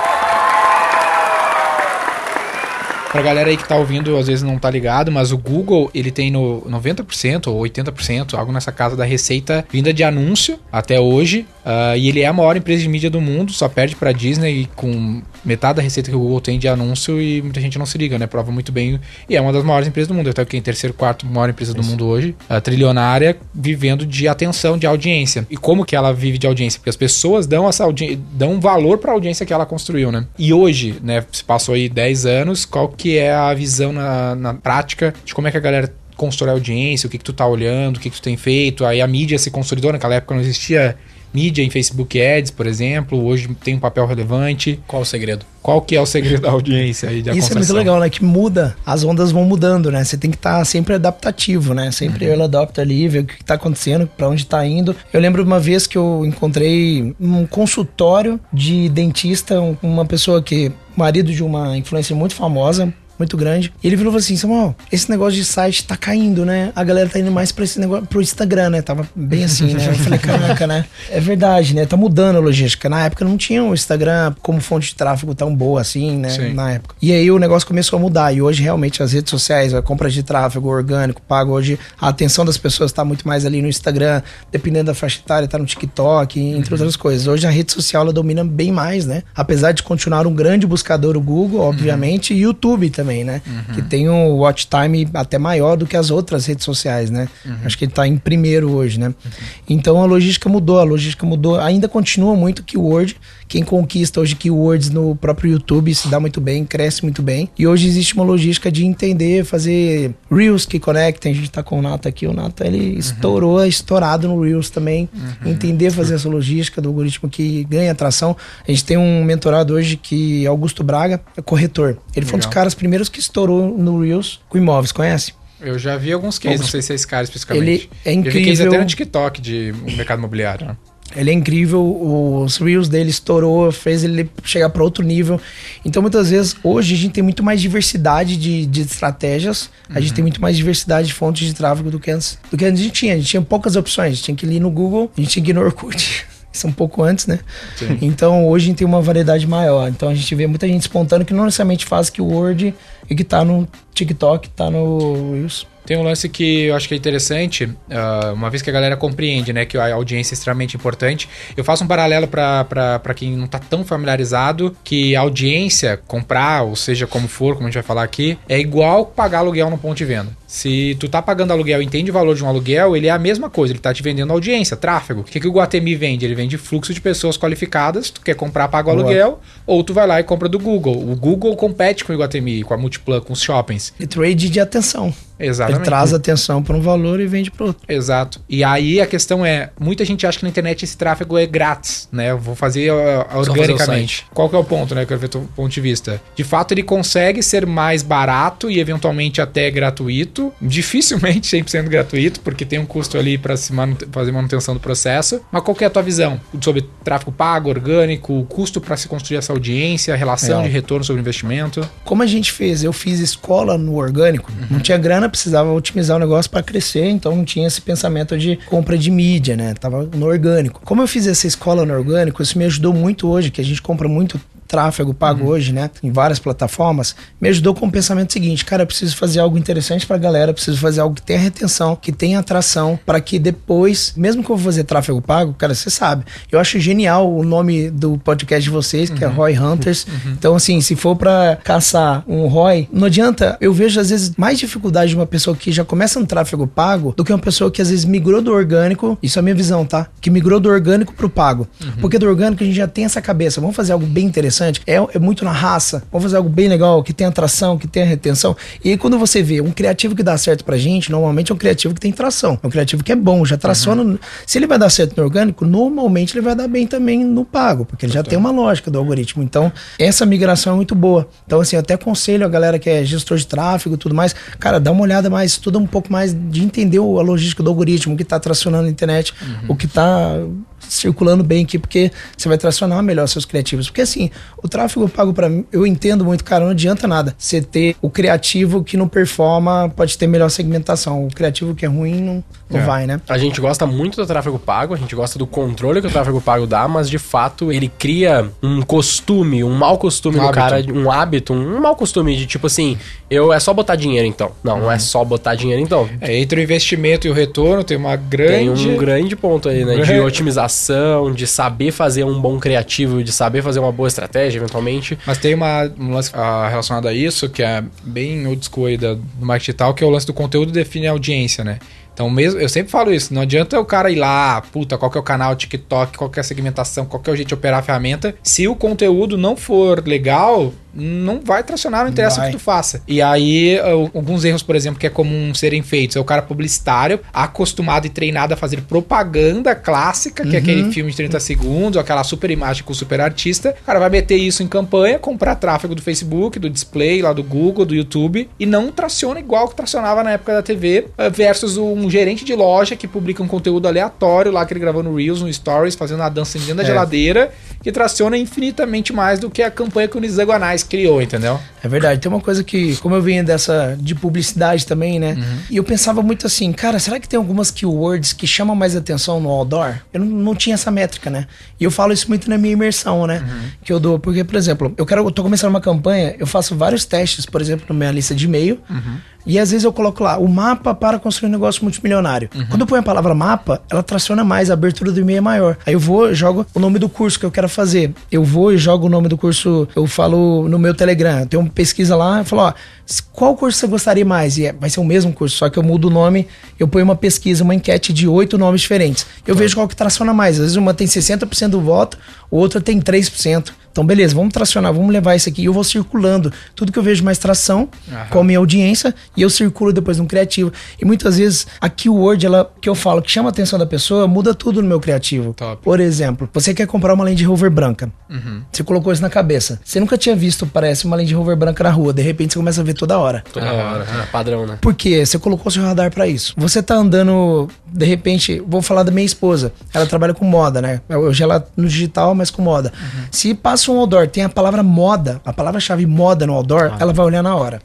Pra galera aí que tá ouvindo, às vezes não tá ligado, mas o Google, ele tem no 90% ou 80%, algo nessa casa da receita vinda de anúncio até hoje. Uh, e ele é a maior empresa de mídia do mundo, só perde pra Disney com metade da receita que o Google tem de anúncio e muita gente não se liga, né? Prova muito bem. E é uma das maiores empresas do mundo. Até que em terceiro, quarto maior empresa do Isso. mundo hoje. A trilionária vivendo de atenção, de audiência. E como que ela vive de audiência? Porque as pessoas dão essa dão valor pra audiência que ela construiu, né? E hoje, né? Se passou aí 10 anos, qual que é a visão na, na prática de como é que a galera constrói audiência, o que, que tu tá olhando, o que, que tu tem feito. Aí a mídia se consolidou, naquela época não existia mídia em Facebook Ads, por exemplo, hoje tem um papel relevante. Qual o segredo? Qual que é o segredo da audiência aí de Isso é muito legal, né? Que muda, as ondas vão mudando, né? Você tem que estar tá sempre adaptativo, né? Sempre uhum. ela adapta ali, ver o que está acontecendo, para onde está indo. Eu lembro uma vez que eu encontrei um consultório de dentista, uma pessoa que marido de uma influência muito famosa, muito grande. E ele falou assim: Samuel, esse negócio de site tá caindo, né? A galera tá indo mais pra esse negócio, pro Instagram, né? Tava bem assim, né? Eu falei, caraca, né? É verdade, né? Tá mudando a logística. Na época não tinha o Instagram como fonte de tráfego tão boa assim, né? Sim. Na época. E aí o negócio começou a mudar. E hoje, realmente, as redes sociais, a compra de tráfego orgânico, pago hoje, a atenção das pessoas tá muito mais ali no Instagram, dependendo da faixa etária, tá no TikTok, entre uhum. outras coisas. Hoje a rede social ela domina bem mais, né? Apesar de continuar um grande buscador, o Google, obviamente, uhum. e YouTube também também, né? Uhum. Que tem um watch time até maior do que as outras redes sociais, né? Uhum. Acho que ele está em primeiro hoje, né? Uhum. Então a logística mudou, a logística mudou. Ainda continua muito keyword. Quem conquista hoje keywords no próprio YouTube se dá muito bem, cresce muito bem. E hoje existe uma logística de entender, fazer Reels que conectem. A gente está com o Nata aqui. O Nata ele uhum. estourou, é estourado no Reels também. Uhum. Entender fazer essa logística do algoritmo que ganha atração. A gente tem um mentorado hoje que é Augusto Braga, é corretor. Ele Legal. foi um dos caras primeiros que estourou no Reels com imóveis, conhece? Eu já vi alguns cases, alguns... não sei se é esse cara especificamente. Ele é incrível. Eu vi case até no TikTok de mercado imobiliário, né? Ele é incrível, os Reels dele estourou, fez ele chegar para outro nível. Então, muitas vezes, hoje a gente tem muito mais diversidade de, de estratégias, uhum. a gente uhum. tem muito mais diversidade de fontes de tráfego do que antes. Do que antes a gente tinha. A gente tinha poucas opções, a gente tinha que ir no Google, a gente tinha que ir no Orkut. [laughs] Isso é um pouco antes, né? Sim. Então hoje a gente tem uma variedade maior. Então a gente vê muita gente espontânea que não necessariamente faz que o Word e que tá no TikTok, tá no Reels. Tem um lance que eu acho que é interessante, uh, uma vez que a galera compreende, né, que a audiência é extremamente importante. Eu faço um paralelo para quem não tá tão familiarizado, que a audiência, comprar, ou seja, como for, como a gente vai falar aqui, é igual pagar aluguel no ponto de venda. Se tu tá pagando aluguel e entende o valor de um aluguel, ele é a mesma coisa, ele tá te vendendo audiência, tráfego. O que, que o Guatemi vende? Ele vende fluxo de pessoas qualificadas, tu quer comprar, paga o aluguel, ou tu vai lá e compra do Google. O Google compete com o Guatemi, com a Multiplan, com os shoppings. E trade de atenção. Exatamente. Ele traz atenção para um valor e vende para outro. Exato. E aí a questão é, muita gente acha que na internet esse tráfego é grátis, né? Eu vou fazer uh, fazer o organicamente. site. Qual que é o ponto, né? Eu quero ver teu ponto de vista. De fato, ele consegue ser mais barato e eventualmente até gratuito. Dificilmente [laughs] 100% gratuito, porque tem um custo ali para se manute- fazer manutenção do processo. Mas qual que é a tua visão sobre tráfego pago, orgânico, o custo para se construir essa audiência, a relação Legal. de retorno sobre investimento? Como a gente fez? Eu fiz escola no orgânico, não tinha grana, precisava otimizar o negócio para crescer, então não tinha esse pensamento de compra de mídia, né? Tava no orgânico. Como eu fiz essa escola no orgânico, isso me ajudou muito hoje, que a gente compra muito tráfego pago hoje, né, em várias plataformas, me ajudou com o pensamento seguinte, cara, eu preciso fazer algo interessante pra galera, preciso fazer algo que tenha retenção, que tenha atração, para que depois, mesmo que eu vou fazer tráfego pago, cara, você sabe, eu acho genial o nome do podcast de vocês, que é Roy Hunters. Então, assim, se for pra caçar um Roy, não adianta, eu vejo às vezes mais dificuldade de uma pessoa que já começa um tráfego pago do que uma pessoa que às vezes migrou do orgânico, isso é a minha visão, tá? Que migrou do orgânico pro pago. Porque do orgânico a gente já tem essa cabeça, vamos fazer algo bem interessante, é, é muito na raça, vamos fazer algo bem legal, que tenha atração, que tenha retenção. E aí quando você vê um criativo que dá certo pra gente, normalmente é um criativo que tem tração, é um criativo que é bom, já traciona. Se ele vai dar certo no orgânico, normalmente ele vai dar bem também no pago, porque ele já tem uma lógica do algoritmo. Então, essa migração é muito boa. Então, assim, eu até aconselho a galera que é gestor de tráfego e tudo mais, cara, dá uma olhada mais, estuda um pouco mais de entender a logística do algoritmo, o que tá tracionando a internet, o que tá circulando bem aqui, porque você vai tracionar melhor seus criativos. Porque assim, o tráfego pago pra mim, eu entendo muito, cara, não adianta nada. Você ter o criativo que não performa, pode ter melhor segmentação. O criativo que é ruim não, não É. vai, né? A gente gosta muito do tráfego pago, a gente gosta do controle que o tráfego pago dá, mas de fato ele cria um costume, um mau costume Um no hábito. cara, um hábito, um mau costume de tipo assim, eu é só botar dinheiro então. Não, não é só botar dinheiro então. É, entre o investimento e o retorno tem uma Tem grande... um grande ponto aí, né? De Grande- de saber fazer um bom criativo, de saber fazer uma boa estratégia, eventualmente. Mas tem uma, um lance ah, relacionado a isso, que é bem old school aí do marketing digital, que é o lance do conteúdo define a audiência, né? Então, mesmo, eu sempre falo isso, não adianta o cara ir lá, puta, qual que é o canal, TikTok, qual que é a segmentação, qual que é o jeito de operar a ferramenta. Se o conteúdo não for legal, não vai tracionar, não interessa vai. o que tu faça. E aí, alguns erros, por exemplo, que é comum serem feitos, é o cara publicitário, acostumado e treinado a fazer propaganda clássica, que é aquele filme de 30 segundos, aquela super imagem com o super artista. O cara vai meter isso em campanha, comprar tráfego do Facebook, do display, lá do Google, do YouTube, e não traciona igual que tracionava na época da TV, ah, versus um gerente de loja que publica um conteúdo aleatório lá que ele gravou no Reels, no Stories, fazendo uma dança dentro da É. geladeira, que traciona infinitamente mais do que a campanha que o Criou, entendeu? É verdade. Tem uma coisa que, como eu venho dessa de publicidade também, né? E eu pensava muito assim, cara, será que tem algumas keywords que chamam mais atenção no outdoor? Eu não, não tinha essa métrica, né? E eu falo isso muito na minha imersão, né? Que eu dou, porque, por exemplo, eu quero, eu tô começando uma campanha, eu faço vários testes, por exemplo, na minha lista de e-mail. E às vezes eu coloco lá o mapa para construir um negócio multimilionário. Quando eu ponho a palavra mapa, ela traciona mais, a abertura do e-mail é maior. Aí eu vou, jogo o nome do curso que eu quero fazer. Eu vou e jogo o nome do curso, eu falo no meu Telegram. Tem uma pesquisa lá, eu falo, ó, qual curso você gostaria mais? E é- vai ser o mesmo curso, só que eu mudo o nome, eu ponho uma pesquisa, uma enquete de oito nomes diferentes. Eu vejo qual que traciona mais. Às vezes uma tem 60% do voto, o outro tem 3%. Então, beleza, vamos tracionar, vamos levar isso aqui. E eu vou circulando. Tudo que eu vejo mais tração, com a minha audiência, e eu circulo depois no criativo. E muitas vezes a keyword ela, que eu falo que chama a atenção da pessoa, muda tudo no meu criativo. Top. Por exemplo, você quer comprar uma Land Rover branca. Você colocou isso na cabeça. Você nunca tinha visto, parece, uma Land Rover branca na rua. De repente você começa a ver toda hora. Toda hora. Ah, padrão, né? Por quê? Você colocou seu radar pra isso. Você tá andando, de repente, vou falar da minha esposa. Ela trabalha com moda, né? Hoje ela no digital, mas com moda. Se passa um outdoor, tem a palavra moda, a palavra-chave moda no outdoor, ela vai olhar na hora.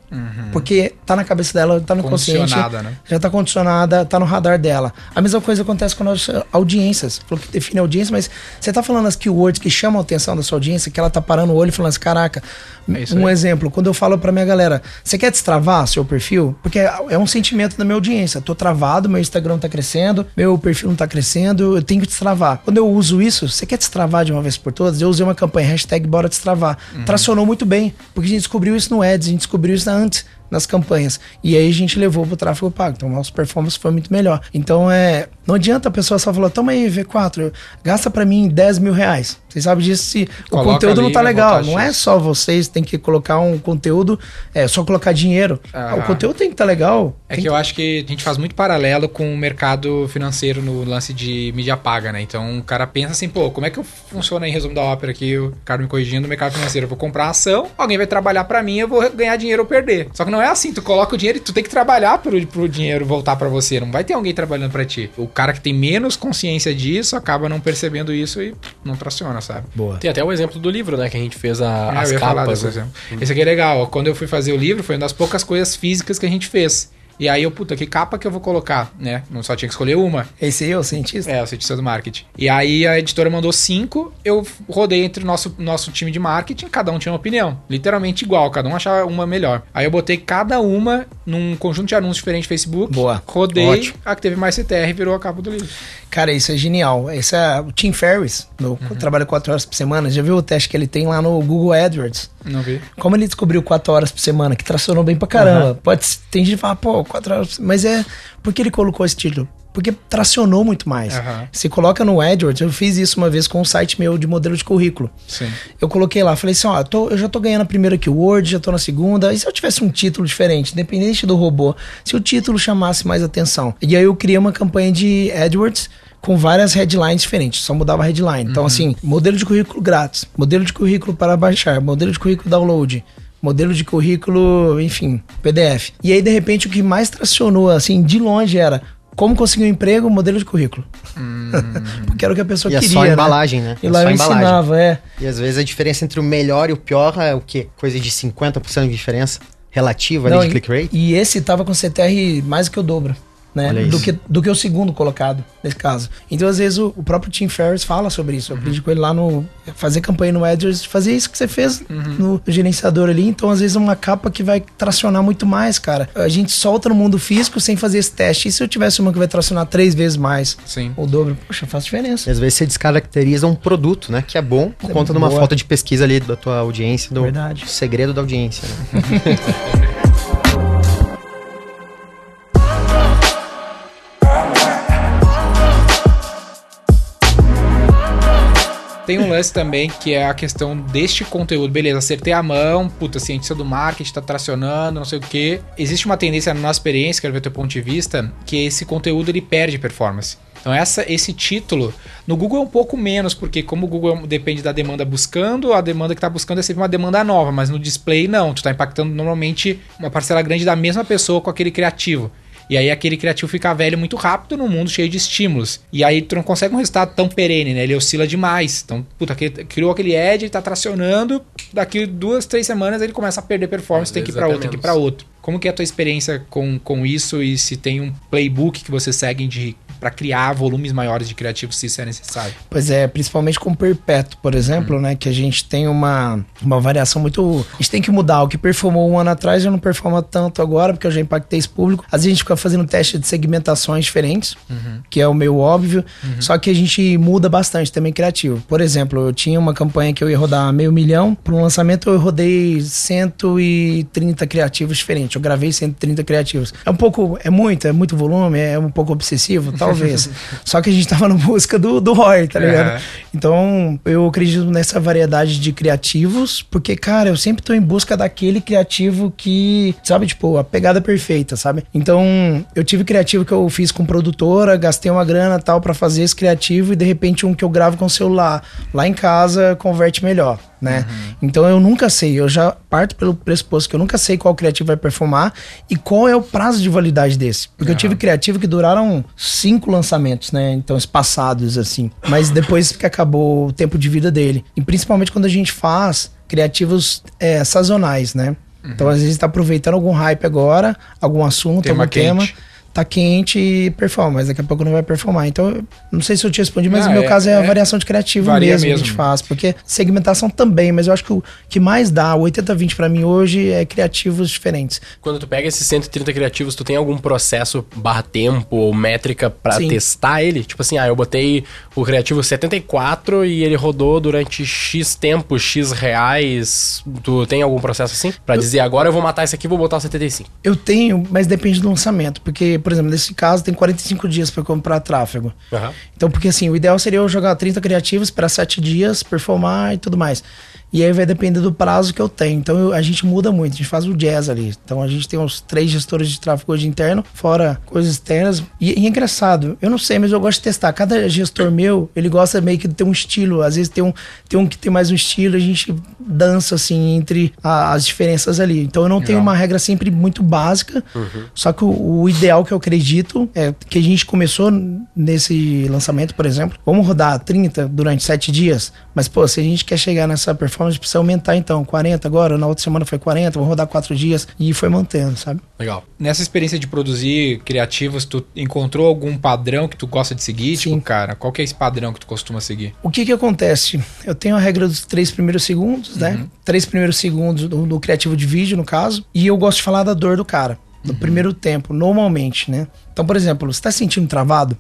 Porque tá na cabeça dela, tá no consciente. Condicionada, né? Já tá condicionada, tá no radar dela. A mesma coisa acontece com as nossas audiências. Falou que define a audiência, mas você tá falando as keywords que chamam a atenção da sua audiência, que ela tá parando o olho e falando assim, caraca, É um aí. exemplo, quando eu falo pra minha galera, você quer destravar seu perfil? Porque é é um sentimento da minha audiência. Tô travado, meu Instagram tá crescendo, meu perfil não tá crescendo, eu tenho que destravar. Quando eu uso isso, você quer destravar de uma vez por todas? Eu usei uma campanha, hashtag bora destravar. Tracionou muito bem, porque a gente descobriu isso no Ads, a gente descobriu isso antes nas campanhas. E aí a gente levou pro tráfego pago. Então, nossa performance foi muito melhor. Então, é Não adianta a pessoa só falar, toma aí, V4, gasta para mim 10 mil reais. Vocês sabem disso se Coloca o conteúdo não tá legal. Não é só vocês, tem que colocar um conteúdo, é só colocar dinheiro. Ah, o conteúdo tem que estar tá legal. É que, que eu acho que a gente faz muito paralelo com o mercado financeiro no lance de mídia paga, né? Então o cara pensa assim, pô, como é que funciona em resumo da ópera aqui, o cara me corrigindo no mercado financeiro? Eu vou comprar ação, alguém vai trabalhar para mim, eu vou ganhar dinheiro ou perder. Só que não é assim, tu coloca o dinheiro e tu tem que trabalhar pro, pro dinheiro voltar para você. Não vai ter alguém trabalhando para ti. O cara que tem menos consciência disso acaba não percebendo isso e não traciona, sabe? Boa. Tem até o exemplo do livro, né? Que a gente fez a, é, as capas. Né? Esse aqui é legal. Quando eu fui fazer o livro, foi uma das poucas coisas físicas que a gente fez. E aí eu, puta, que capa que eu vou colocar, né? Não só tinha que escolher uma. Esse aí é o cientista? É, o cientista do marketing. E aí a editora mandou cinco, eu rodei entre o nosso, nosso time de marketing, cada um tinha uma opinião. Literalmente igual, cada um achava uma melhor. Aí eu botei cada uma num conjunto de anúncios diferentes no Facebook. Boa. Rodei, Ótimo. a que teve mais CTR virou a capa do livro. Cara, isso é genial. Esse é o Tim Ferriss, no uhum. trabalha quatro horas por semana. Já viu o teste que ele tem lá no Google AdWords? Não vi. Como ele descobriu quatro horas por semana, que tracionou bem pra caramba. Uhum. Pode, tem gente que fala, pô, quatro horas. Mas é porque ele colocou esse título. Porque tracionou muito mais. Uhum. Você coloca no AdWords, eu fiz isso uma vez com um site meu de modelo de currículo. Sim. Eu coloquei lá, falei assim: ó, tô, eu já tô ganhando a primeira keyword, já tô na segunda. E se eu tivesse um título diferente, independente do robô, se o título chamasse mais atenção? E aí eu criei uma campanha de AdWords com várias headlines diferentes, só mudava a headline. Então, uhum. assim, modelo de currículo grátis, modelo de currículo para baixar, modelo de currículo download, modelo de currículo, enfim, PDF. E aí, de repente, o que mais tracionou, assim, de longe era como conseguir um emprego, modelo de currículo. Hum. [laughs] Porque era o que a pessoa e queria. E é só a embalagem, né? né? E é lá eu embalagem. ensinava, é. E às vezes a diferença entre o melhor e o pior é o quê? Coisa de 50% de diferença relativa Não, ali de click rate? E esse tava com CTR mais do que o dobro né? Do que, do que o segundo colocado, nesse caso. Então, às vezes, o, o próprio Tim Ferriss fala sobre isso. Eu aprendi com ele lá no. Fazer campanha no AdWords, fazer isso que você fez uhum. no, gerenciador ali. Então, às vezes, é uma capa que vai tracionar muito mais, cara. A gente solta no mundo físico sem fazer esse teste. E se eu tivesse uma que vai tracionar três vezes mais? Sim. O dobro? Poxa, faz diferença. E às vezes você descaracteriza um produto, né? Que é bom por é conta de uma falta de pesquisa ali da tua audiência, do Verdade. segredo da audiência, né? [laughs] Tem um lance também que é a questão deste conteúdo. Beleza, acertei a mão, puta, cientista do marketing tá tracionando, não sei o que. Existe uma tendência na nossa experiência, quero ver teu ponto de vista, que esse conteúdo ele perde performance. Então essa, esse título, no Google é um pouco menos, porque como o Google depende da demanda buscando, a demanda que está buscando é sempre uma demanda nova, mas no display não, tu está impactando normalmente uma parcela grande da mesma pessoa com aquele criativo. E aí aquele criativo fica velho muito rápido num mundo cheio de estímulos. E aí tu não consegue um resultado tão perene, né? Ele oscila demais. Então, puta, criou aquele edge, ele tá tracionando, daqui duas, três semanas ele começa a perder performance, tem que ir para outro, tem que ir para outro. Como que é a tua experiência com, com isso e se tem um playbook que você segue de para criar volumes maiores de criativos se isso é necessário. Pois é, principalmente com o perpétuo, por exemplo, hum. né, que a gente tem uma, uma variação muito, a gente tem que mudar, o que performou um ano atrás já não performa tanto agora, porque eu já impactei esse público. Às vezes a gente fica fazendo teste de segmentações diferentes, uhum. que é o meio óbvio, uhum. só que a gente muda bastante também criativo. Por exemplo, eu tinha uma campanha que eu ia rodar meio milhão, para um lançamento eu rodei 130 criativos diferentes, eu gravei 130 criativos. É um pouco, é muito, é muito volume, é um pouco obsessivo, tal, talvez. Só que a gente tava na busca do, do ROI, tá ligado? É. Então, eu acredito nessa variedade de criativos, porque, cara, eu sempre tô em busca daquele criativo que, sabe, tipo, a pegada perfeita, sabe? Então, eu tive criativo que eu fiz com produtora, gastei uma grana tal para fazer esse criativo e de repente um que eu gravo com o celular lá em casa converte melhor né? Uhum. Então eu nunca sei, eu já parto pelo pressuposto que eu nunca sei qual criativo vai performar e qual é o prazo de validade desse. Porque uhum. eu tive criativo que duraram cinco lançamentos, né? Então espaçados assim. Mas depois que acabou o tempo de vida dele. E principalmente quando a gente faz criativos é, sazonais, né? Uhum. Então às vezes está aproveitando algum hype agora, algum assunto, tema algum quente. tema tá quente e performa, mas daqui a pouco não vai performar. Então, não sei se eu te respondi, mas ah, no meu é, caso é, a é, variação de criativo mesmo, mesmo, que a gente faz, porque segmentação também, mas eu acho que o que mais dá, o 80-20 para mim hoje é criativos diferentes. Quando tu pega esses 130 criativos, tu tem algum processo barra tempo ou métrica para testar ele? Tipo assim, ah, eu botei o criativo 74 e ele rodou durante X tempo, X reais. Tu tem algum processo assim? para dizer agora eu vou matar esse aqui e vou botar o 75? Eu tenho, mas depende do lançamento, porque por exemplo, nesse caso, tem 45 dias para comprar tráfego. Aham. Então, porque assim, o ideal seria eu jogar 30 criativos, esperar 7 dias, performar e tudo mais. E aí vai depender do prazo que eu tenho. Então eu- a gente muda muito, a gente faz o jazz ali. Então a gente tem uns três gestores de tráfego hoje interno, fora coisas externas. E, e é engraçado, eu não sei, mas eu gosto de testar. Cada gestor meu, ele gosta meio que de ter um estilo. Às vezes tem um, tem um que tem mais um estilo, a gente dança assim entre a- as diferenças ali. Então eu não tenho uma regra sempre muito básica. Só que o, o ideal que eu acredito é que a gente começou nesse lançamento, por exemplo, vamos rodar 30 durante 7 dias, mas pô, se a gente quer chegar nessa performance, precisa aumentar então, 40 agora, na outra semana foi 40, vamos rodar 4 dias e foi mantendo, sabe? Legal. Nessa experiência de produzir criativos, tu encontrou algum padrão que tu gosta de seguir? Sim. Tipo, cara, qual que é esse padrão que tu costuma seguir? O que que acontece? Eu tenho a regra dos três primeiros segundos, né? Três primeiros segundos do, do criativo de vídeo, no caso. E eu gosto de falar da dor do cara. No primeiro tempo, normalmente, né? Então, por exemplo, você tá sentindo travado?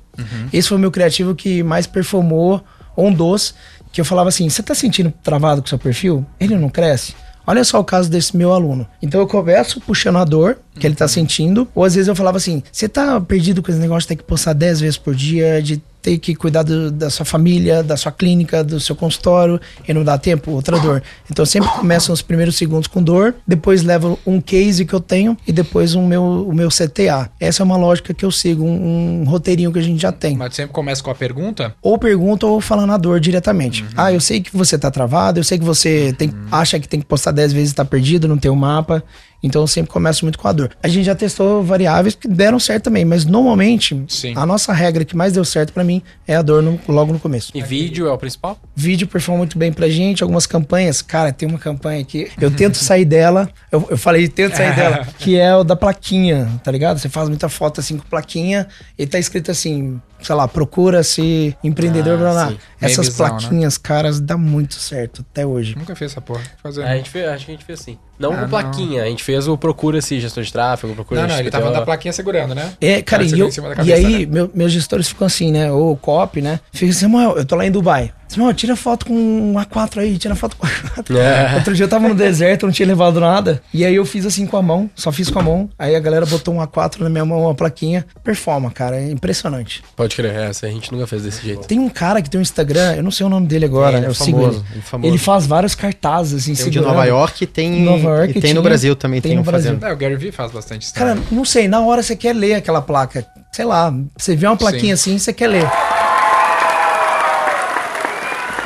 Esse foi o meu criativo que mais performou, um dos, que eu falava assim, você tá sentindo travado com seu perfil? Ele não cresce? Olha só o caso desse meu aluno. Então eu começo puxando a dor que ele tá sentindo, ou às vezes eu falava assim: você tá perdido com esse negócio de ter que postar 10 vezes por dia, de ter que cuidar do- da sua família, da sua clínica, do seu consultório, e não dá tempo? Outra dor. Então eu sempre começo nos primeiros segundos com dor, depois levo um case que eu tenho e depois o meu, o meu CTA. Essa é uma lógica que eu sigo, um, um roteirinho que a gente já tem Mas sempre começa com a pergunta? ou pergunta ou falando a dor diretamente. Ah, eu sei que você tá travado, eu sei que você tem, acha que tem que postar 10 vezes e tá perdido, não tem o mapa. Então eu sempre começo muito com a dor. A gente já testou variáveis que deram certo também, mas normalmente Sim. a nossa regra que mais deu certo pra mim é a dor no- logo no começo. E vídeo é o principal? Vídeo performa muito bem pra gente, algumas campanhas. Cara, tem uma campanha que eu tento sair dela. Eu, eu falei, tento sair dela, [laughs] que é o da plaquinha, tá ligado? Você faz muita foto assim com plaquinha e tá escrito assim, sei lá, procura ser empreendedor, Ah, blá, blá. sim. Essas Memezão, né? plaquinhas, caras, dá muito certo até hoje. Nunca fiz essa porra. Fazer. A gente fez, acho que a gente fez assim. Não Ah, com plaquinha, a gente fez o procura-se gestor de tráfego, procura Não, não, ele tá falando da plaquinha segurando, né? É, cara, você e, eu- da e cabeça, aí né? meu- meus gestores ficam assim, né? Ou o cop, né? Fica assim, Samuel, eu tô lá em Dubai. Samuel, tira foto com um A4 aí, tira foto com um A4. É. Outro dia eu tava no deserto, não tinha levado nada. E aí eu fiz assim com a mão, só fiz com a mão. Aí a galera botou um A4 na minha mão, uma plaquinha. Performa, cara, é impressionante. Pode crer, essa a gente nunca fez desse jeito. Tem um cara que tem um Instagram, eu não sei o nome dele agora, Ele é eu sigo famoso, ele. ele é famoso. Ele faz vários cartazes, assim, Tem um de. Nova York e tem, Nova York e tem tinha, no Brasil também, tem tem, no um Brasil. fazendo. É, o Gary Vee faz bastante isso. Cara, não sei, na hora você quer ler aquela placa. Sei lá, você vê uma plaquinha assim, você quer ler.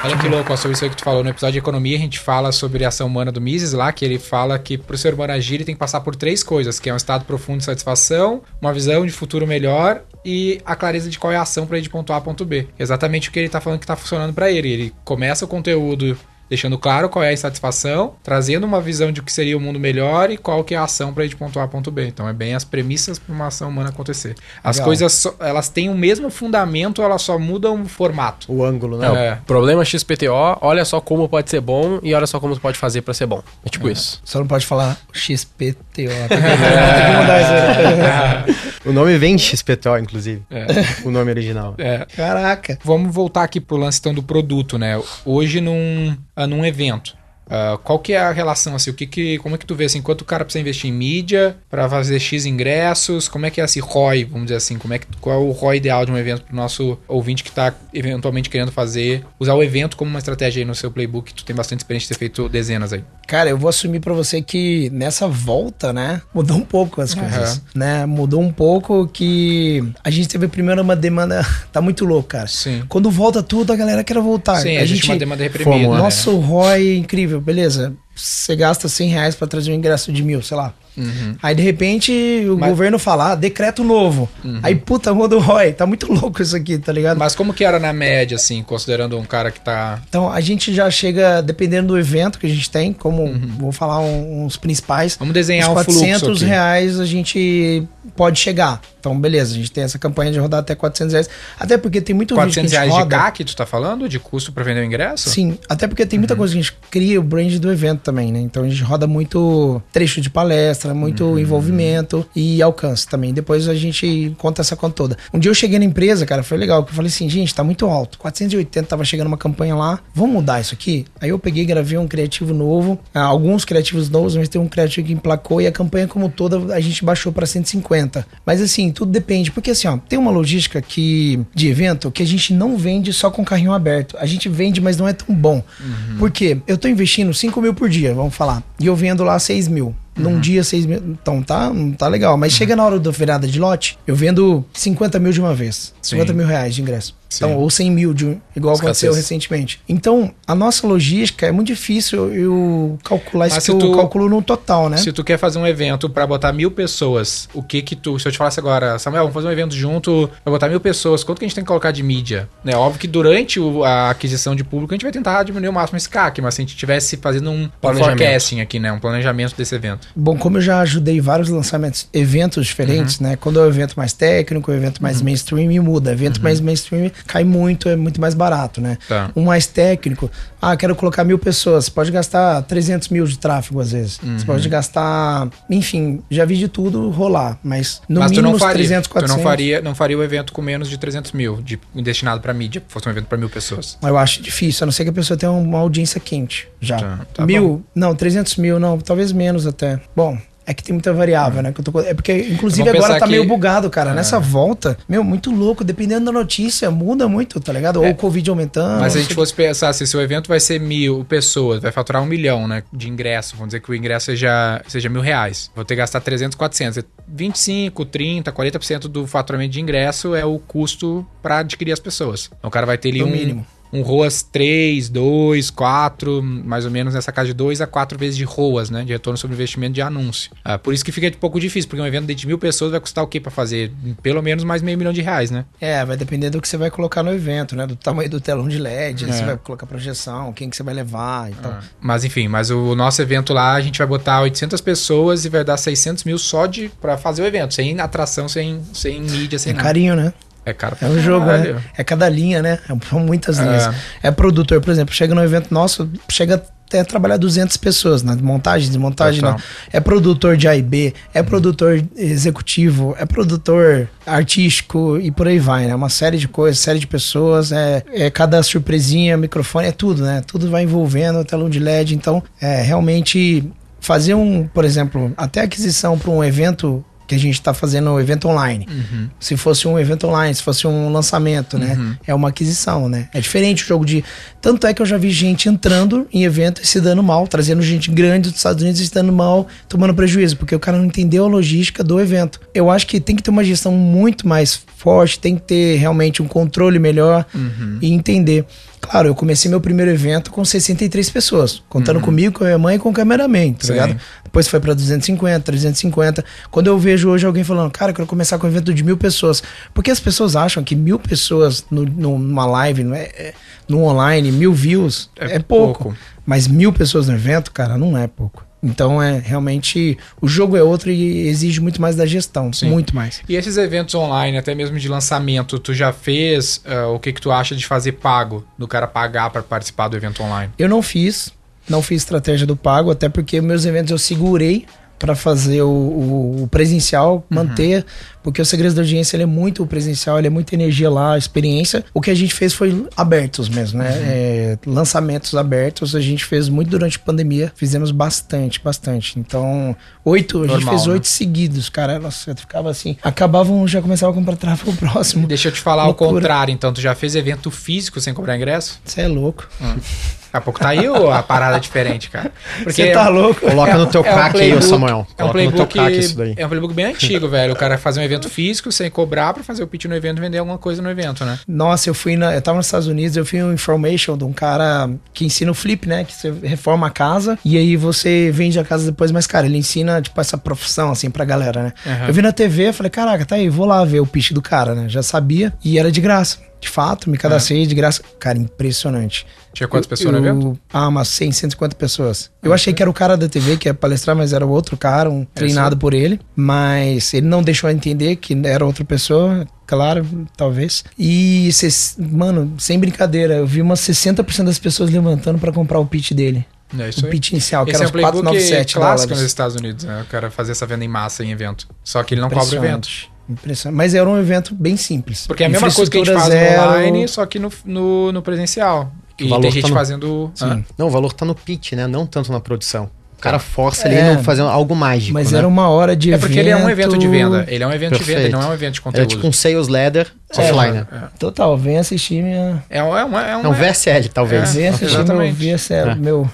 Olha que louco, sobre isso que tu falou. No episódio de economia, a gente fala sobre a ação humana do Mises lá, que ele fala que pro ser humano agir, ele tem que passar por três coisas, que é um estado profundo de satisfação, uma visão de futuro melhor e a clareza de qual é a ação para ir de ponto A a ponto B. Exatamente o que ele tá falando que tá funcionando para ele. Ele começa o conteúdo deixando claro qual é a insatisfação, trazendo uma visão de o que seria o mundo melhor e qual que é a ação para ir de ponto A a ponto B. Então é bem as premissas para uma ação humana acontecer. As Legal. coisas, só- elas têm o mesmo fundamento, elas só mudam o formato. O ângulo, né? É, É. o problema XPTO, olha só como pode ser bom e olha só como pode fazer pra ser bom. É tipo isso. Só não pode falar XPTO. [laughs] Tem que, mudar isso aí. O nome vem de XPTO, inclusive. É. O nome original. É, Caraca. Vamos voltar aqui pro lance então do produto, né? Hoje num, ah, num evento. Ah, qual que é a relação assim? O que que, como é que tu vê assim? Quanto o cara precisa investir em mídia para fazer X ingressos? Como é que é esse ROI, vamos dizer assim? Como é que qual é o ROI ideal de um evento pro nosso ouvinte que tá eventualmente querendo fazer, usar o evento como uma estratégia aí no seu playbook? Tu tem bastante experiência de ter feito dezenas aí. Cara, eu vou assumir pra você que nessa volta, né, mudou um pouco as coisas, né? Mudou um pouco que a gente teve primeiro uma demanda, [laughs] tá muito louco, cara. Sim. Quando volta tudo, a galera quer voltar. Sim, a, gente uma demanda reprimida. Fomos, né? Nosso ROI é incrível, beleza. Você gasta 100 reais pra trazer um ingresso de mil, sei lá. Uhum. Aí de repente o Mas- governo fala, ah, decreto novo. Aí puta, muda o ROI. Tá muito louco isso aqui, tá ligado? Mas como que era na média, assim, considerando um cara que tá. Então a gente já chega, dependendo do evento que a gente tem, como vou falar um- uns principais. Vamos desenhar Os um fluxo 400 aqui. reais a gente pode chegar. Então, beleza, a gente tem essa campanha de rodar até 400 reais. Até porque tem muito vídeo 400 que a gente reais roda. de CAC, tu tá falando? De custo para vender o ingresso? Sim, até porque tem muita coisa que a gente cria o brand do evento. Também, né? Então a gente roda muito trecho de palestra, muito uhum. envolvimento e alcance também. Depois a gente conta essa conta toda. Um dia eu cheguei na empresa, cara, foi legal, que eu falei assim, gente, tá muito alto. 480 tava chegando uma campanha lá, vamos mudar isso aqui? Aí eu peguei, gravei um criativo novo, ah, alguns criativos novos, mas tem um criativo que emplacou e a campanha como toda a gente baixou para 150. Mas assim, tudo depende, porque assim, ó, tem uma logística que de evento que a gente não vende só com carrinho aberto. A gente vende, mas não é tão bom. Uhum. Por quê? Eu tô investindo 5 mil por dia, vamos falar, e eu vendo lá 6 mil. Num uhum. dia, 6 mil. Então tá, tá legal. Mas uhum. chega na hora da virada de lote, eu vendo 50 mil de uma vez. 50 Sim. mil reais de ingresso. Então, ou 100 mil, de, igual aconteceu recentemente. Então, a nossa logística é muito difícil eu calcular Mas isso que eu calculo no total, né? Se tu quer fazer um evento para botar mil pessoas, o que que tu... Se eu te falasse agora, Samuel, vamos fazer um evento junto pra botar mil pessoas, quanto que a gente tem que colocar de mídia? É óbvio que durante o, a aquisição de público a gente vai tentar diminuir o máximo esse CAC, mas se a gente tivesse fazendo um, um forecasting aqui, né? Um planejamento desse evento. Bom, como eu já ajudei vários lançamentos, eventos diferentes, uhum. né? Quando é um evento mais técnico, um evento mais uhum. mainstream, muda. Evento uhum. mais mainstream cai muito, é muito mais barato, né? Tá. Um mais técnico, ah, quero colocar mil pessoas, você pode gastar 300 mil de tráfego às vezes. Uhum. Você pode gastar, enfim, já vi de tudo rolar, mas no mas mínimo tu não faria, 300, 400. Tu não faria, não faria o evento com menos de 300 mil, de, destinado para mídia, fosse um evento para mil pessoas. Eu acho difícil, a não ser que a pessoa tenha uma audiência quente já. Tá, tá mil, bom. não, 300 mil, não, talvez menos até. Bom, é que tem muita variável, hum. né? Que tô, é porque, inclusive, agora tá que... meio bugado, cara. É. Nessa volta, meu, muito louco. Dependendo da notícia, muda muito, tá ligado? É. Ou o Covid aumentando. Mas se a gente fosse pensar, se o evento vai ser mil pessoas, vai faturar um milhão, né? De ingresso. Vamos dizer que o ingresso seja, seja mil reais. Vou ter que gastar 300, 400. 25, 30, 40% do faturamento de ingresso é o custo para adquirir as pessoas. Então o cara vai ter ali no um. mínimo um ROAS 3, 2, 4, mais ou menos nessa casa de 2 a 4 vezes de ROAS, né? De retorno sobre investimento de anúncio. Ah, por isso que fica um pouco difícil, porque um evento de mil pessoas vai custar o quê para fazer? Pelo menos mais meio milhão de reais, né? É, vai depender do que você vai colocar no evento, né? Do tamanho do telão de LED, é. você vai colocar projeção, quem que você vai levar e tal. Ah. Mas enfim, mas o nosso evento lá, a gente vai botar 800 pessoas e vai dar 600 mil só de para fazer o evento, sem atração, sem, sem mídia, sem é nada. carinho, né? É caro É um jogo, é, é cada linha, né? São muitas linhas. É. é produtor, por exemplo, chega no evento nosso, chega até a trabalhar 200 pessoas né? montagem, desmontagem, não. É produtor de A e B, é produtor executivo, é produtor artístico e por aí vai, né? Uma série de coisas, série de pessoas, é, é cada surpresinha, microfone, é tudo, né? Tudo vai envolvendo, telão de LED, então é realmente fazer um, por exemplo, até aquisição para um evento que a gente está fazendo um evento online. Uhum. Se fosse um evento online, se fosse um lançamento, né? Uhum. É uma aquisição, né? É diferente o jogo de. Tanto é que eu já vi gente entrando em evento e se dando mal, trazendo gente grande dos Estados Unidos e se dando mal, tomando prejuízo, porque o cara não entendeu a logística do evento. Eu acho que tem que ter uma gestão muito mais forte, tem que ter realmente um controle melhor uhum. e entender. Claro, eu comecei meu primeiro evento com 63 pessoas, contando uhum. comigo, com a minha mãe e com o cameraman, tá Sim. ligado? Depois foi para 250, 350. Quando eu vejo hoje alguém falando, cara, eu quero começar com um evento de mil pessoas. Porque as pessoas acham que mil pessoas no, numa live, no, é, é, no online, mil views, é, é pouco. pouco. Mas mil pessoas no evento, cara, não é pouco. Então é realmente o jogo é outro e exige muito mais da gestão, Sim. muito mais. E esses eventos online, até mesmo de lançamento, tu já fez? Uh, o que que tu acha de fazer pago, do cara pagar para participar do evento online? Eu não fiz, não fiz estratégia do pago, até porque meus eventos eu segurei para fazer o, o, o presencial, uhum. manter, porque o Segredo da Audiência ele é muito presencial, ele é muita energia lá, experiência. O que a gente fez foi abertos mesmo, né? Uhum. É, lançamentos abertos, a gente fez muito durante a pandemia, fizemos bastante, bastante. Então, oito, Normal, a gente fez oito né? seguidos, cara. Nossa, ficava assim. Acabavam, já começava a comprar tráfego próximo. Deixa eu te falar Loucura. o contrário, então. Tu já fez evento físico sem comprar ingresso? Você é louco. Hum. [laughs] Daqui a pouco tá aí a parada diferente, cara. Você tá louco? Coloca no teu é CAC um aí, Samuel. É um, playbook, é um playbook bem antigo, velho. O cara fazer um evento físico sem cobrar pra fazer o pitch no evento e vender alguma coisa no evento, né? Nossa, eu fui na, eu tava nos Estados Unidos, eu fui um information de um cara que ensina o flip, né? Que você reforma a casa e aí você vende a casa depois, mas, cara, ele ensina, tipo, essa profissão, assim, pra galera, né? Uhum. Eu vi na TV, falei, caraca, tá aí, vou lá ver o pitch do cara, né? Já sabia e era de graça. De fato, me cadastrei é. de graça. Cara, impressionante. Tinha quantas pessoas eu, no evento? Ah, umas 100, 150 pessoas. Eu achei que era o cara da TV que ia palestrar, mas era outro cara, um treinado por ele. Mas ele não deixou entender que era outra pessoa, claro, talvez. E, cês, mano, sem brincadeira, eu vi umas 60% das pessoas levantando para comprar o pitch dele. É isso o aí. pitch inicial, que Esse era é os um playbook 497 clássico nos dólares. Estados Unidos, né? O cara fazer essa venda em massa em evento. Só que ele não cobra evento. Impressionante. Mas era um evento bem simples. Porque é a mesma coisa que a gente faz zero. online, só que no, no, no presencial. O E valor tem tá gente no- fazendo. Sim. Hã? Não, o valor tá no pitch, né? Não tanto na produção. O cara força É. ali no fazer algo mágico. Mas né? era uma hora de É evento. porque ele é um evento de venda. Ele é um evento de venda, ele Perfeito. não é um evento de conteúdo. tipo um sales ladder É, offline. né? Total, vem assistir minha... É um, é um, é um, É um VSL, talvez. Vem assistir meu exatamente. VSL, É. meu...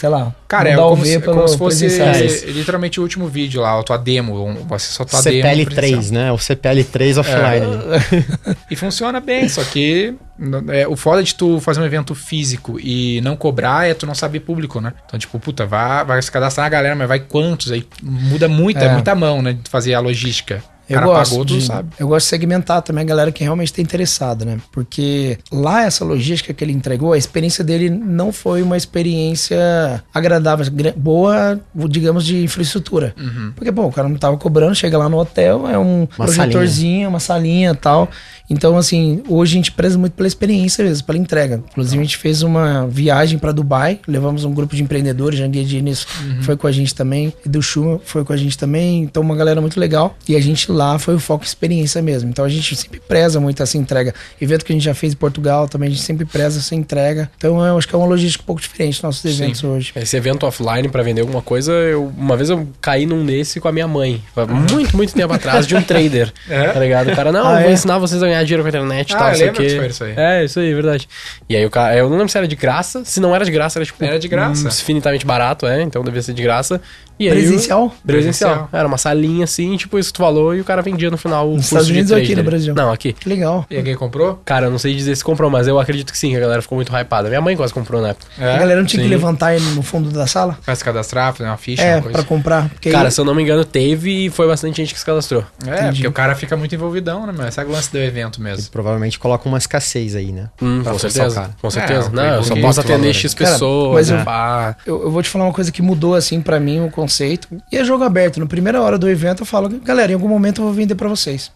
Sei lá. Cara, é como, se, é pelo como se fosse. É isso. literalmente o último vídeo lá, a tua demo. um- Você só tua demo. CPL3, presencial. né? O CPL3 offline. [laughs] E funciona bem, só que é, o foda de tu fazer um evento físico e não cobrar é tu não saber público, né? Então, tipo, puta, vai, vai se cadastrar a galera, mas vai quantos? Aí muda muita, É. muita mão, né? De fazer a logística. Eu cara gosto, pagou, de, sabe. eu gosto de segmentar também a galera que realmente está interessada, né? Porque lá essa logística que ele entregou, a experiência dele não foi uma experiência agradável, gra- boa, digamos, de infraestrutura. Uhum. Porque, pô, o cara não tava cobrando, chega lá no hotel, é um Uma projetorzinho, uma salinha e tal. Então, assim, hoje a gente preza muito pela experiência mesmo, pela entrega. Inclusive, a gente fez uma viagem para Dubai, levamos um grupo de empreendedores, Janguia Diniz Uhum. foi com a gente também, Edu Schumer foi com a gente também, então uma galera muito legal. E a gente lá foi o foco experiência mesmo. Então a gente sempre preza muito essa entrega. Evento que a gente já fez em Portugal também, a gente sempre preza essa entrega. Então eu acho que é uma logística um pouco diferente dos nossos Sim. eventos hoje. Esse evento offline pra vender alguma coisa, eu, uma vez eu caí num desse com a minha mãe. Muito, muito tempo atrás, de um [laughs] trader. É? Tá ligado? O cara, não, Ah, eu vou é? ensinar vocês a ganhar dinheiro com a internet e Ah, tal, eu sei lembro que foi isso aí. É, isso aí, verdade. E aí o cara, eu não lembro se era de graça. Se não era de graça, era tipo. Era de graça. Infinitamente barato, é, então devia ser de graça. E aí, Presencial? Presencial. Presencial. Era uma salinha assim, tipo isso que tu falou, e o cara vendia no final o Nos curso Estados de Unidos ou aqui no. Brasil? Não, aqui. Que legal. E alguém comprou? Cara, eu não sei dizer se comprou, mas eu acredito que sim, que a galera ficou muito hypada. Minha mãe quase comprou na época. É. A galera não tinha que sim. levantar ele no fundo da sala? Vai se cadastrar, fazer uma ficha, É, uma coisa. pra comprar. Cara, aí- se eu não me engano, teve e foi bastante gente que se cadastrou. É, Entendi. porque o cara fica muito envolvidão, né, meu? Esse é o lance do evento E mesmo. provavelmente coloca uma escassez aí, né? Hum, Pra com certeza. Com certeza. É, não, eu só posso atender aí. X pessoas. mas eu- né? Eu, eu vou te falar uma coisa que mudou assim pra mim o conceito. E é jogo aberto. Na primeira hora do evento eu falo, galera, em algum momento eu vou vender pra vocês.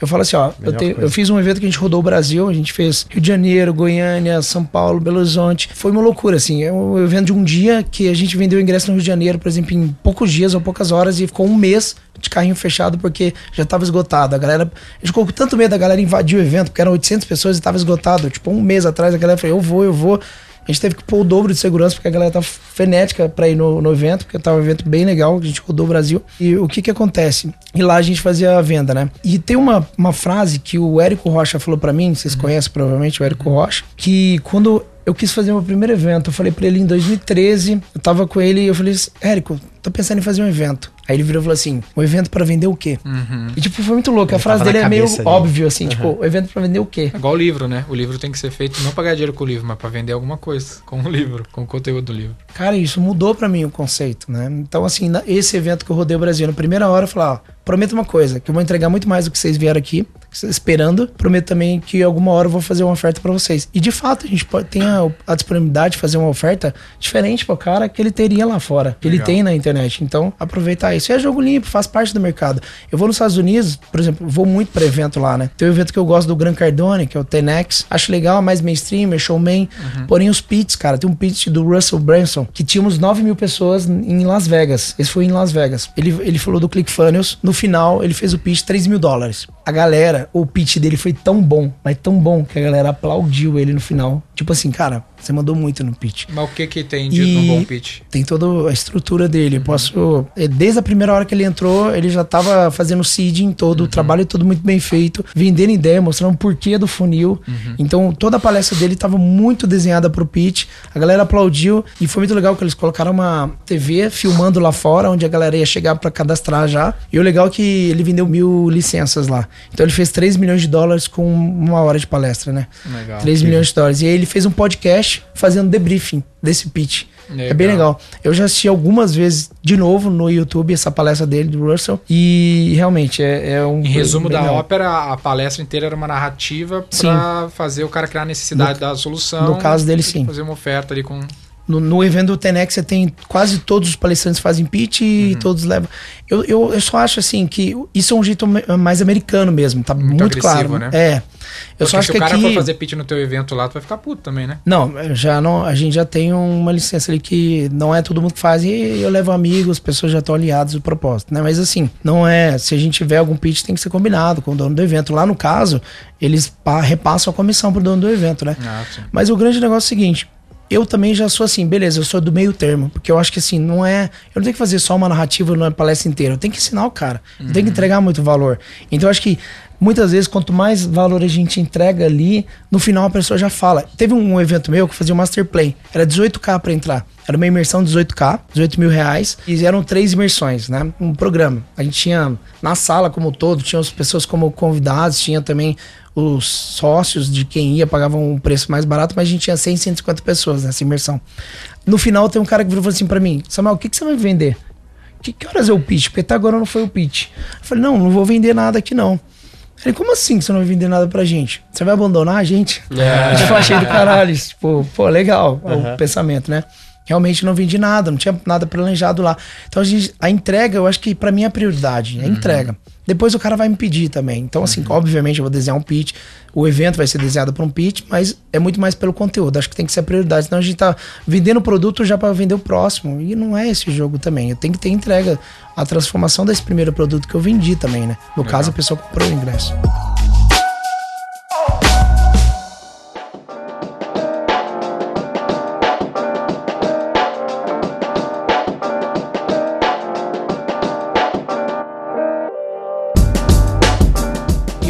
Eu falo assim, ó, eu, te- eu fiz um evento que a gente rodou o Brasil, a gente fez Rio de Janeiro, Goiânia, São Paulo, Belo Horizonte. Foi uma loucura, assim. É um evento de um dia que a gente vendeu ingresso no Rio de Janeiro, por exemplo, em poucos dias ou poucas horas e ficou um mês de carrinho fechado porque já tava esgotado. A galera, a gente ficou com tanto medo da galera invadir o evento, porque eram 800 pessoas e tava esgotado. Tipo, um mês atrás a galera falou, eu vou, eu vou. A gente teve que pôr o dobro de segurança porque a galera tava frenética pra ir no, no evento, porque tava um evento bem legal, a gente rodou o Brasil. E o que que acontece? E lá a gente fazia a venda, né? E tem uma, uma frase que o Érico Rocha falou pra mim, vocês conhecem provavelmente o Érico Rocha, que quando eu quis fazer meu primeiro evento, eu falei pra ele em 2013, eu tava com ele e eu falei assim, Érico, tô pensando em fazer um evento. Aí ele virou e falou assim, um evento pra vender o quê? Uhum. E tipo, foi muito louco, a Ele frase tava dele é meio óbvio, assim, tipo, o evento pra vender o quê? É igual o livro, né? O livro tem que ser feito não pra ganhar dinheiro com o livro, mas pra vender alguma coisa com o livro, com o conteúdo do livro. Cara, isso mudou pra mim o conceito, né? Então, assim, na- esse evento que eu rodei o Brasil, na primeira hora eu falei, ó, prometo uma coisa, que eu vou entregar muito mais do que vocês vieram aqui, esperando. Prometo também que alguma hora eu vou fazer uma oferta pra vocês. E de fato, a gente pode, tem a, a disponibilidade de fazer uma oferta diferente pro cara que ele teria lá fora, que ele Legal. tem na internet. Então, aproveitar isso. É jogo limpo, faz parte do mercado. Eu vou nos Estados Unidos, por exemplo, vou muito pra evento lá, né? Tem um evento que eu gosto do Gran Cardone, que é o Tenex. Acho legal, mais mainstream, é showman. Porém, os pits, cara, tem um pit do Russell Branson, que tínhamos 9 mil pessoas em Las Vegas. Esse foi em Las Vegas. Ele, ele falou do ClickFunnels. No final, ele fez o pitch 3 mil dólares. A galera, o pitch dele foi tão bom, mas tão bom, que a galera aplaudiu ele no final. Tipo assim, cara, você mandou muito no pitch. Mas o que que tem de num bom pitch? Tem toda a estrutura dele. Eu posso. eh, Desde a primeira hora que ele entrou, ele já tava fazendo o seeding todo, o trabalho todo muito bem feito, vendendo ideia, mostrando o porquê do funil. Então, toda a palestra dele tava muito desenhada pro pitch. A galera aplaudiu e foi muito legal que eles colocaram uma TV filmando lá fora, onde a galera ia chegar para cadastrar já. E o legal é que ele vendeu mil licenças lá. Então, ele fez 3 milhões de dólares com uma hora de palestra, né? Legal. 3 milhões de dólares. E aí ele fez um podcast fazendo debriefing desse pitch. É bem legal. Eu já assisti algumas vezes de novo no YouTube essa palestra dele, do Russell. E realmente é, é um. Em resumo da legal. ópera, a palestra inteira era uma narrativa pra fazer o cara criar a necessidade da solução. no caso dele, sim. Fazer uma oferta ali com. No, no evento do Tenex você tem quase todos os palestrantes fazem pitch e Uhum. todos levam. Eu, eu, eu só acho assim que isso é um jeito mais americano mesmo, tá muito, Muito claro. né? É. Eu Porque só acho se que o cara aqui. for fazer pitch no teu evento lá, tu vai ficar puto também, né? Não, já não, a gente já tem uma licença ali que não é todo mundo que faz e eu levo amigos, as pessoas já estão aliadas do propósito, né? Mas assim, não é, se a gente tiver algum pitch tem que ser combinado com o dono do evento. Lá no caso, eles pa- repassam a comissão pro dono do evento, né? Ah. Mas o grande negócio é o seguinte, eu também já sou assim, beleza, eu sou do meio termo, porque eu acho que assim, não é, eu não tenho que fazer só uma narrativa numa palestra inteira, eu tenho que ensinar o cara, eu tenho que entregar muito valor. Então eu acho que muitas vezes quanto mais valor a gente entrega ali, no final a pessoa já fala. Teve um evento meu que fazia o Master Play, era 18k pra entrar. Era uma imersão de 18k, 18 mil reais, e eram três imersões, né? Um programa. A gente tinha na sala como um todo, tinha as pessoas como convidados, tinha também os sócios de quem ia pagavam um preço mais barato, mas a gente tinha 100, 150 pessoas nessa imersão. No final tem um cara que virou e falou assim pra mim, Samuel, o que, que você vai vender? Que, que horas é o pitch? Porque até agora não foi o pitch. Eu falei, não, não vou vender nada aqui não. Ele, como assim que você não vai vender nada pra gente? Você vai abandonar a gente? É. [laughs] Tipo, achei do caralho. Tipo, pô, legal o pensamento, né? Realmente não vendi nada, não tinha nada planejado lá. Então a, gente, a entrega, eu acho que pra mim é a prioridade, é a entrega. Depois o cara vai me pedir também. Então, assim, obviamente eu vou desenhar um pitch, o evento vai ser desenhado para um pitch, mas é muito mais pelo conteúdo. Acho que tem que ser a prioridade. Senão a gente tá vendendo o produto já para vender o próximo. E não é esse jogo também. Eu tenho que ter entrega, a transformação desse primeiro produto que eu vendi também, né? No caso, a pessoa comprou o ingresso.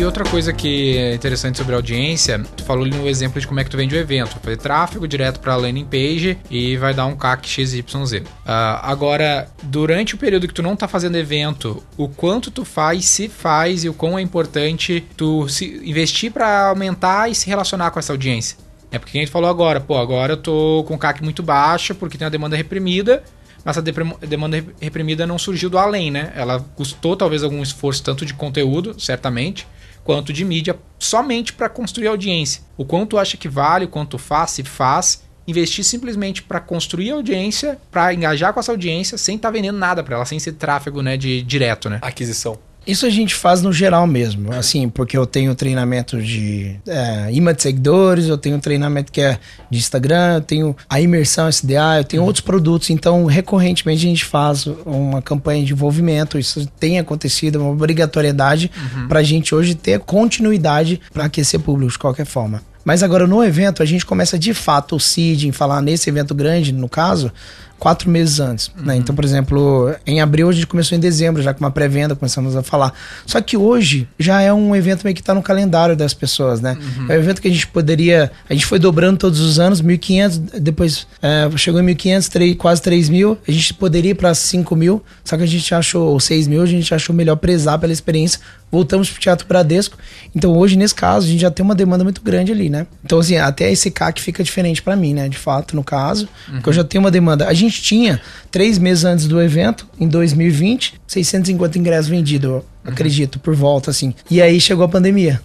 Outra coisa que é interessante sobre a audiência, tu falou ali no exemplo de como é que tu vende o evento. Vai fazer tráfego direto para a landing page e vai dar um CAC XYZ. Ah, agora, durante o período que tu não tá fazendo evento, o quanto tu faz, se faz e o quão é importante tu investir para aumentar e se relacionar com essa audiência. É porque a gente falou agora, pô, agora eu tô com CAC muito baixo porque tem a demanda reprimida, mas essa demanda rep- reprimida não surgiu do além, né? Ela custou talvez algum esforço tanto de conteúdo, certamente, quanto de mídia, somente para construir audiência. O quanto acha que vale, o quanto faz, se faz, investir simplesmente para construir audiência, para engajar com essa audiência, sem estar vendendo nada para ela, sem ser tráfego, né, de direto, né? Aquisição. Isso a gente faz no geral mesmo, assim, porque eu tenho treinamento de é, imã de seguidores, eu tenho treinamento que é de Instagram, eu tenho a imersão SDA, eu tenho outros produtos, então recorrentemente a gente faz uma campanha de envolvimento, isso tem acontecido, é uma obrigatoriedade pra gente hoje ter continuidade para aquecer público de qualquer forma. Mas agora no evento a gente começa de fato o seeding, falar nesse evento grande, no caso, quatro meses antes. Né? Então, por exemplo, em abril a gente começou em dezembro, já com uma pré-venda, começamos a falar. Só que hoje já é um evento meio que tá no calendário das pessoas, né? É um evento que a gente poderia. A gente foi dobrando todos os anos, 1.500, depois é, chegou em 1.500, três- quase 3 mil. A gente poderia ir para 5 mil, só que a gente achou, ou 6 mil, a gente achou melhor prezar pela experiência. Voltamos pro Teatro Bradesco. Então, hoje, nesse caso, a gente já tem uma demanda muito grande ali, né? Então, assim, até esse CAC fica diferente para mim, né? De fato, no caso, porque eu já tenho uma demanda. A gente tinha, três meses antes do evento, em 2020, 650 ingressos vendidos, eu acredito, por volta, assim. E aí chegou a pandemia.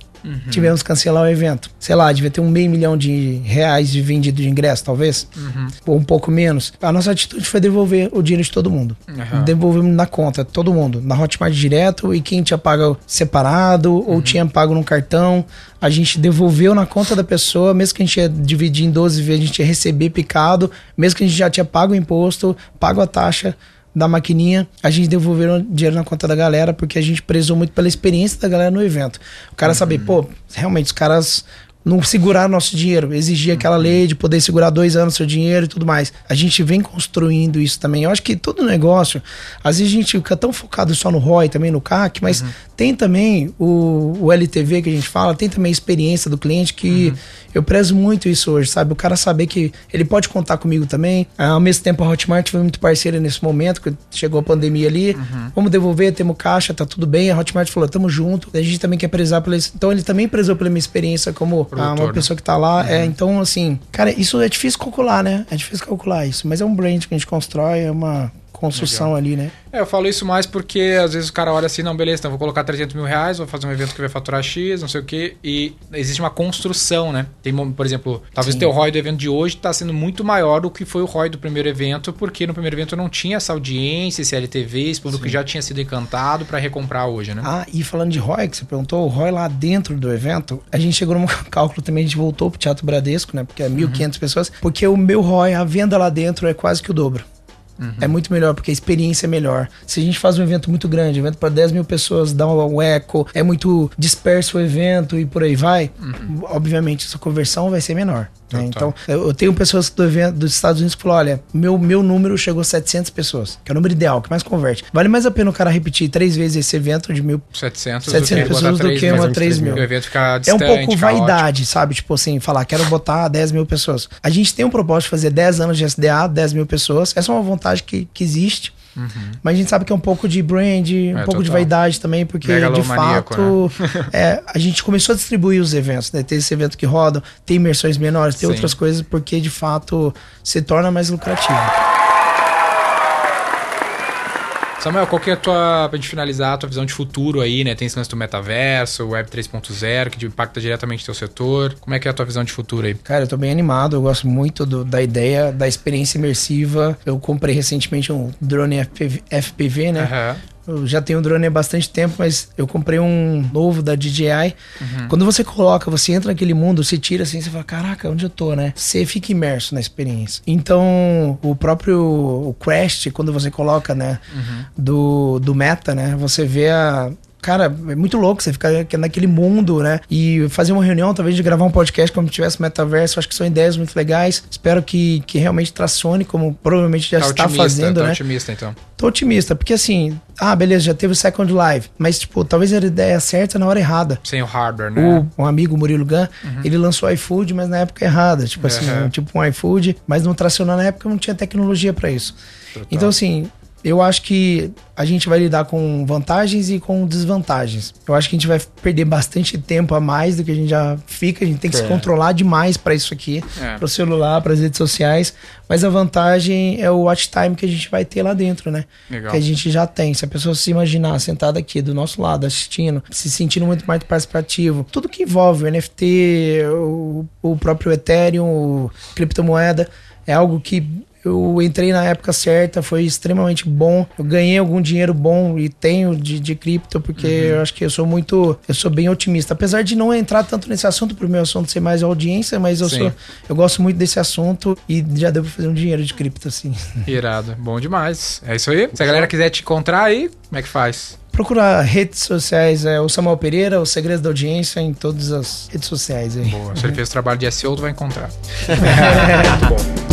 Tivemos que cancelar o evento. Sei lá, devia ter um meio milhão de reais de vendido de ingresso, talvez. Ou um pouco menos. A nossa atitude foi devolver o dinheiro de todo mundo. Aham. Devolvemos na conta, todo mundo. Na Hotmart direto e quem tinha pago separado ou tinha pago num cartão. A gente devolveu na conta da pessoa, mesmo que a gente ia dividir em 12 vezes, a gente ia receber picado, mesmo que a gente já tinha pago o imposto, pago a taxa da maquininha, a gente devolveu o dinheiro na conta da galera, porque a gente prezou muito pela experiência da galera no evento. O cara saber, pô, realmente os caras não seguraram nosso dinheiro, exigia aquela lei de poder segurar dois anos seu dinheiro e tudo mais. A gente vem construindo isso também. Eu acho que todo negócio, às vezes a gente fica tão focado só no ROI, também no CAC, mas tem também o, o LTV que a gente fala, tem também a experiência do cliente que eu prezo muito isso hoje, sabe? O cara saber que ele pode contar comigo também. Ao mesmo tempo, a Hotmart foi muito parceira nesse momento, que chegou a pandemia ali. Vamos devolver, temos caixa, tá tudo bem. A Hotmart falou, tamo junto. A gente também quer prezar pela... Então, ele também prezou pela minha experiência como Produtor, uma né? pessoa que tá lá. É, então, assim, cara, isso é difícil calcular, né? É difícil calcular isso. Mas é um brand que a gente constrói, é uma construção ali, né? É, eu falo isso mais porque às vezes o cara olha assim, não, beleza, então vou colocar 300 mil reais, vou fazer um evento que vai faturar X, não sei o quê, e existe uma construção, né? Tem, por exemplo, talvez o teu ROI do evento de hoje está sendo muito maior do que foi o ROI do primeiro evento, porque no primeiro evento não tinha essa audiência, esse LTV, esse público que já tinha sido encantado para recomprar hoje, né? Ah, e falando de ROI, que você perguntou, o ROI lá dentro do evento, a gente chegou num [laughs] cálculo também, a gente voltou pro Teatro Bradesco, né? Porque é 1.500 pessoas, porque o meu ROI, a venda lá dentro é quase que o dobro. É muito melhor, porque a experiência é melhor. Se a gente faz um evento muito grande, um evento para 10 mil pessoas, dá um eco, é muito disperso o evento e por aí vai, obviamente essa conversão vai ser menor. Né? Total. Então, eu tenho pessoas do evento dos Estados Unidos que falam: olha, meu, meu número chegou a 700 pessoas, que é o número ideal, que mais converte. Vale mais a pena o cara repetir três vezes esse evento de mil 700, 700 pessoas do que uma 3 mil. O evento fica é distante, um pouco vaidade, sabe? Tipo assim, falar, quero botar 10 mil pessoas. A gente tem um propósito de fazer 10 anos de SDA, 10 mil pessoas. Essa é uma vontade que, que existe. Mas a gente sabe que é um pouco de brand, um pouco de total. vaidade também, porque de fato é, a gente começou a distribuir os eventos, né? Tem esse evento que roda, tem imersões menores, tem Sim. outras coisas, porque de fato se torna mais lucrativo. Samuel, qual que é a tua, pra gente finalizar, a tua visão de futuro aí, né? Tem esse lance do metaverso, Web 3.0, que impacta diretamente teu setor. Como é que é a tua visão de futuro aí? Cara, eu tô bem animado, eu gosto muito do- da ideia, da experiência imersiva. Eu comprei recentemente um drone FPV, FPV né? Aham. Eu já tenho drone há bastante tempo, mas eu comprei um novo da DJI. Quando você coloca, você entra naquele mundo, você tira assim, você fala, caraca, onde eu tô, né? Você fica imerso na experiência. Então, o próprio o Crash, quando você coloca, né, do, do Meta, né, você vê a. Cara, é muito louco você ficar naquele mundo, né? E fazer uma reunião, talvez de gravar um podcast como se tivesse metaverso. Acho que são ideias muito legais. Espero que, que realmente tracione, como provavelmente já Tá está otimista, fazendo, tá né? otimista, então. Tô otimista, porque assim, ah, beleza, já teve o Second Life, mas tipo, talvez era a ideia certa na hora errada. Sem o hardware, né? Uhum. O, um amigo, Murilo Gun, ele lançou o iFood, mas na época errada. Tipo assim, Uhum. um- tipo um iFood, mas não tracionou na época, não tinha tecnologia pra isso. Então, assim, eu acho que a gente vai lidar com vantagens e com desvantagens. Eu acho que a gente vai perder bastante tempo a mais do que a gente já fica. A gente tem que se controlar demais pra isso aqui, É. pro celular, pras redes sociais. Mas a vantagem é o watch time que a gente vai ter lá dentro, né? Legal. Que a gente já tem. Se a pessoa se imaginar sentada aqui do nosso lado, assistindo, se sentindo muito mais participativo, tudo que envolve o NFT, o, o próprio Ethereum, o criptomoeda, é algo que eu entrei na época certa, foi extremamente bom. Eu ganhei algum dinheiro bom e tenho de, de cripto, porque eu acho que eu sou muito. Eu sou bem otimista. Apesar de não entrar tanto nesse assunto, pro meu assunto ser mais audiência, mas eu Sim. sou. Eu gosto muito desse assunto e já deu pra fazer um dinheiro de cripto, assim. [laughs] Irado. Bom demais. É isso aí. Se a galera quiser te encontrar aí, como é que faz? Procurar redes sociais, é o Samuel Pereira, o Segredos da Audiência, em todas as redes sociais aí. Boa. Se ele fez o trabalho de SEO, tu vai encontrar. [laughs] [laughs] Muito bom.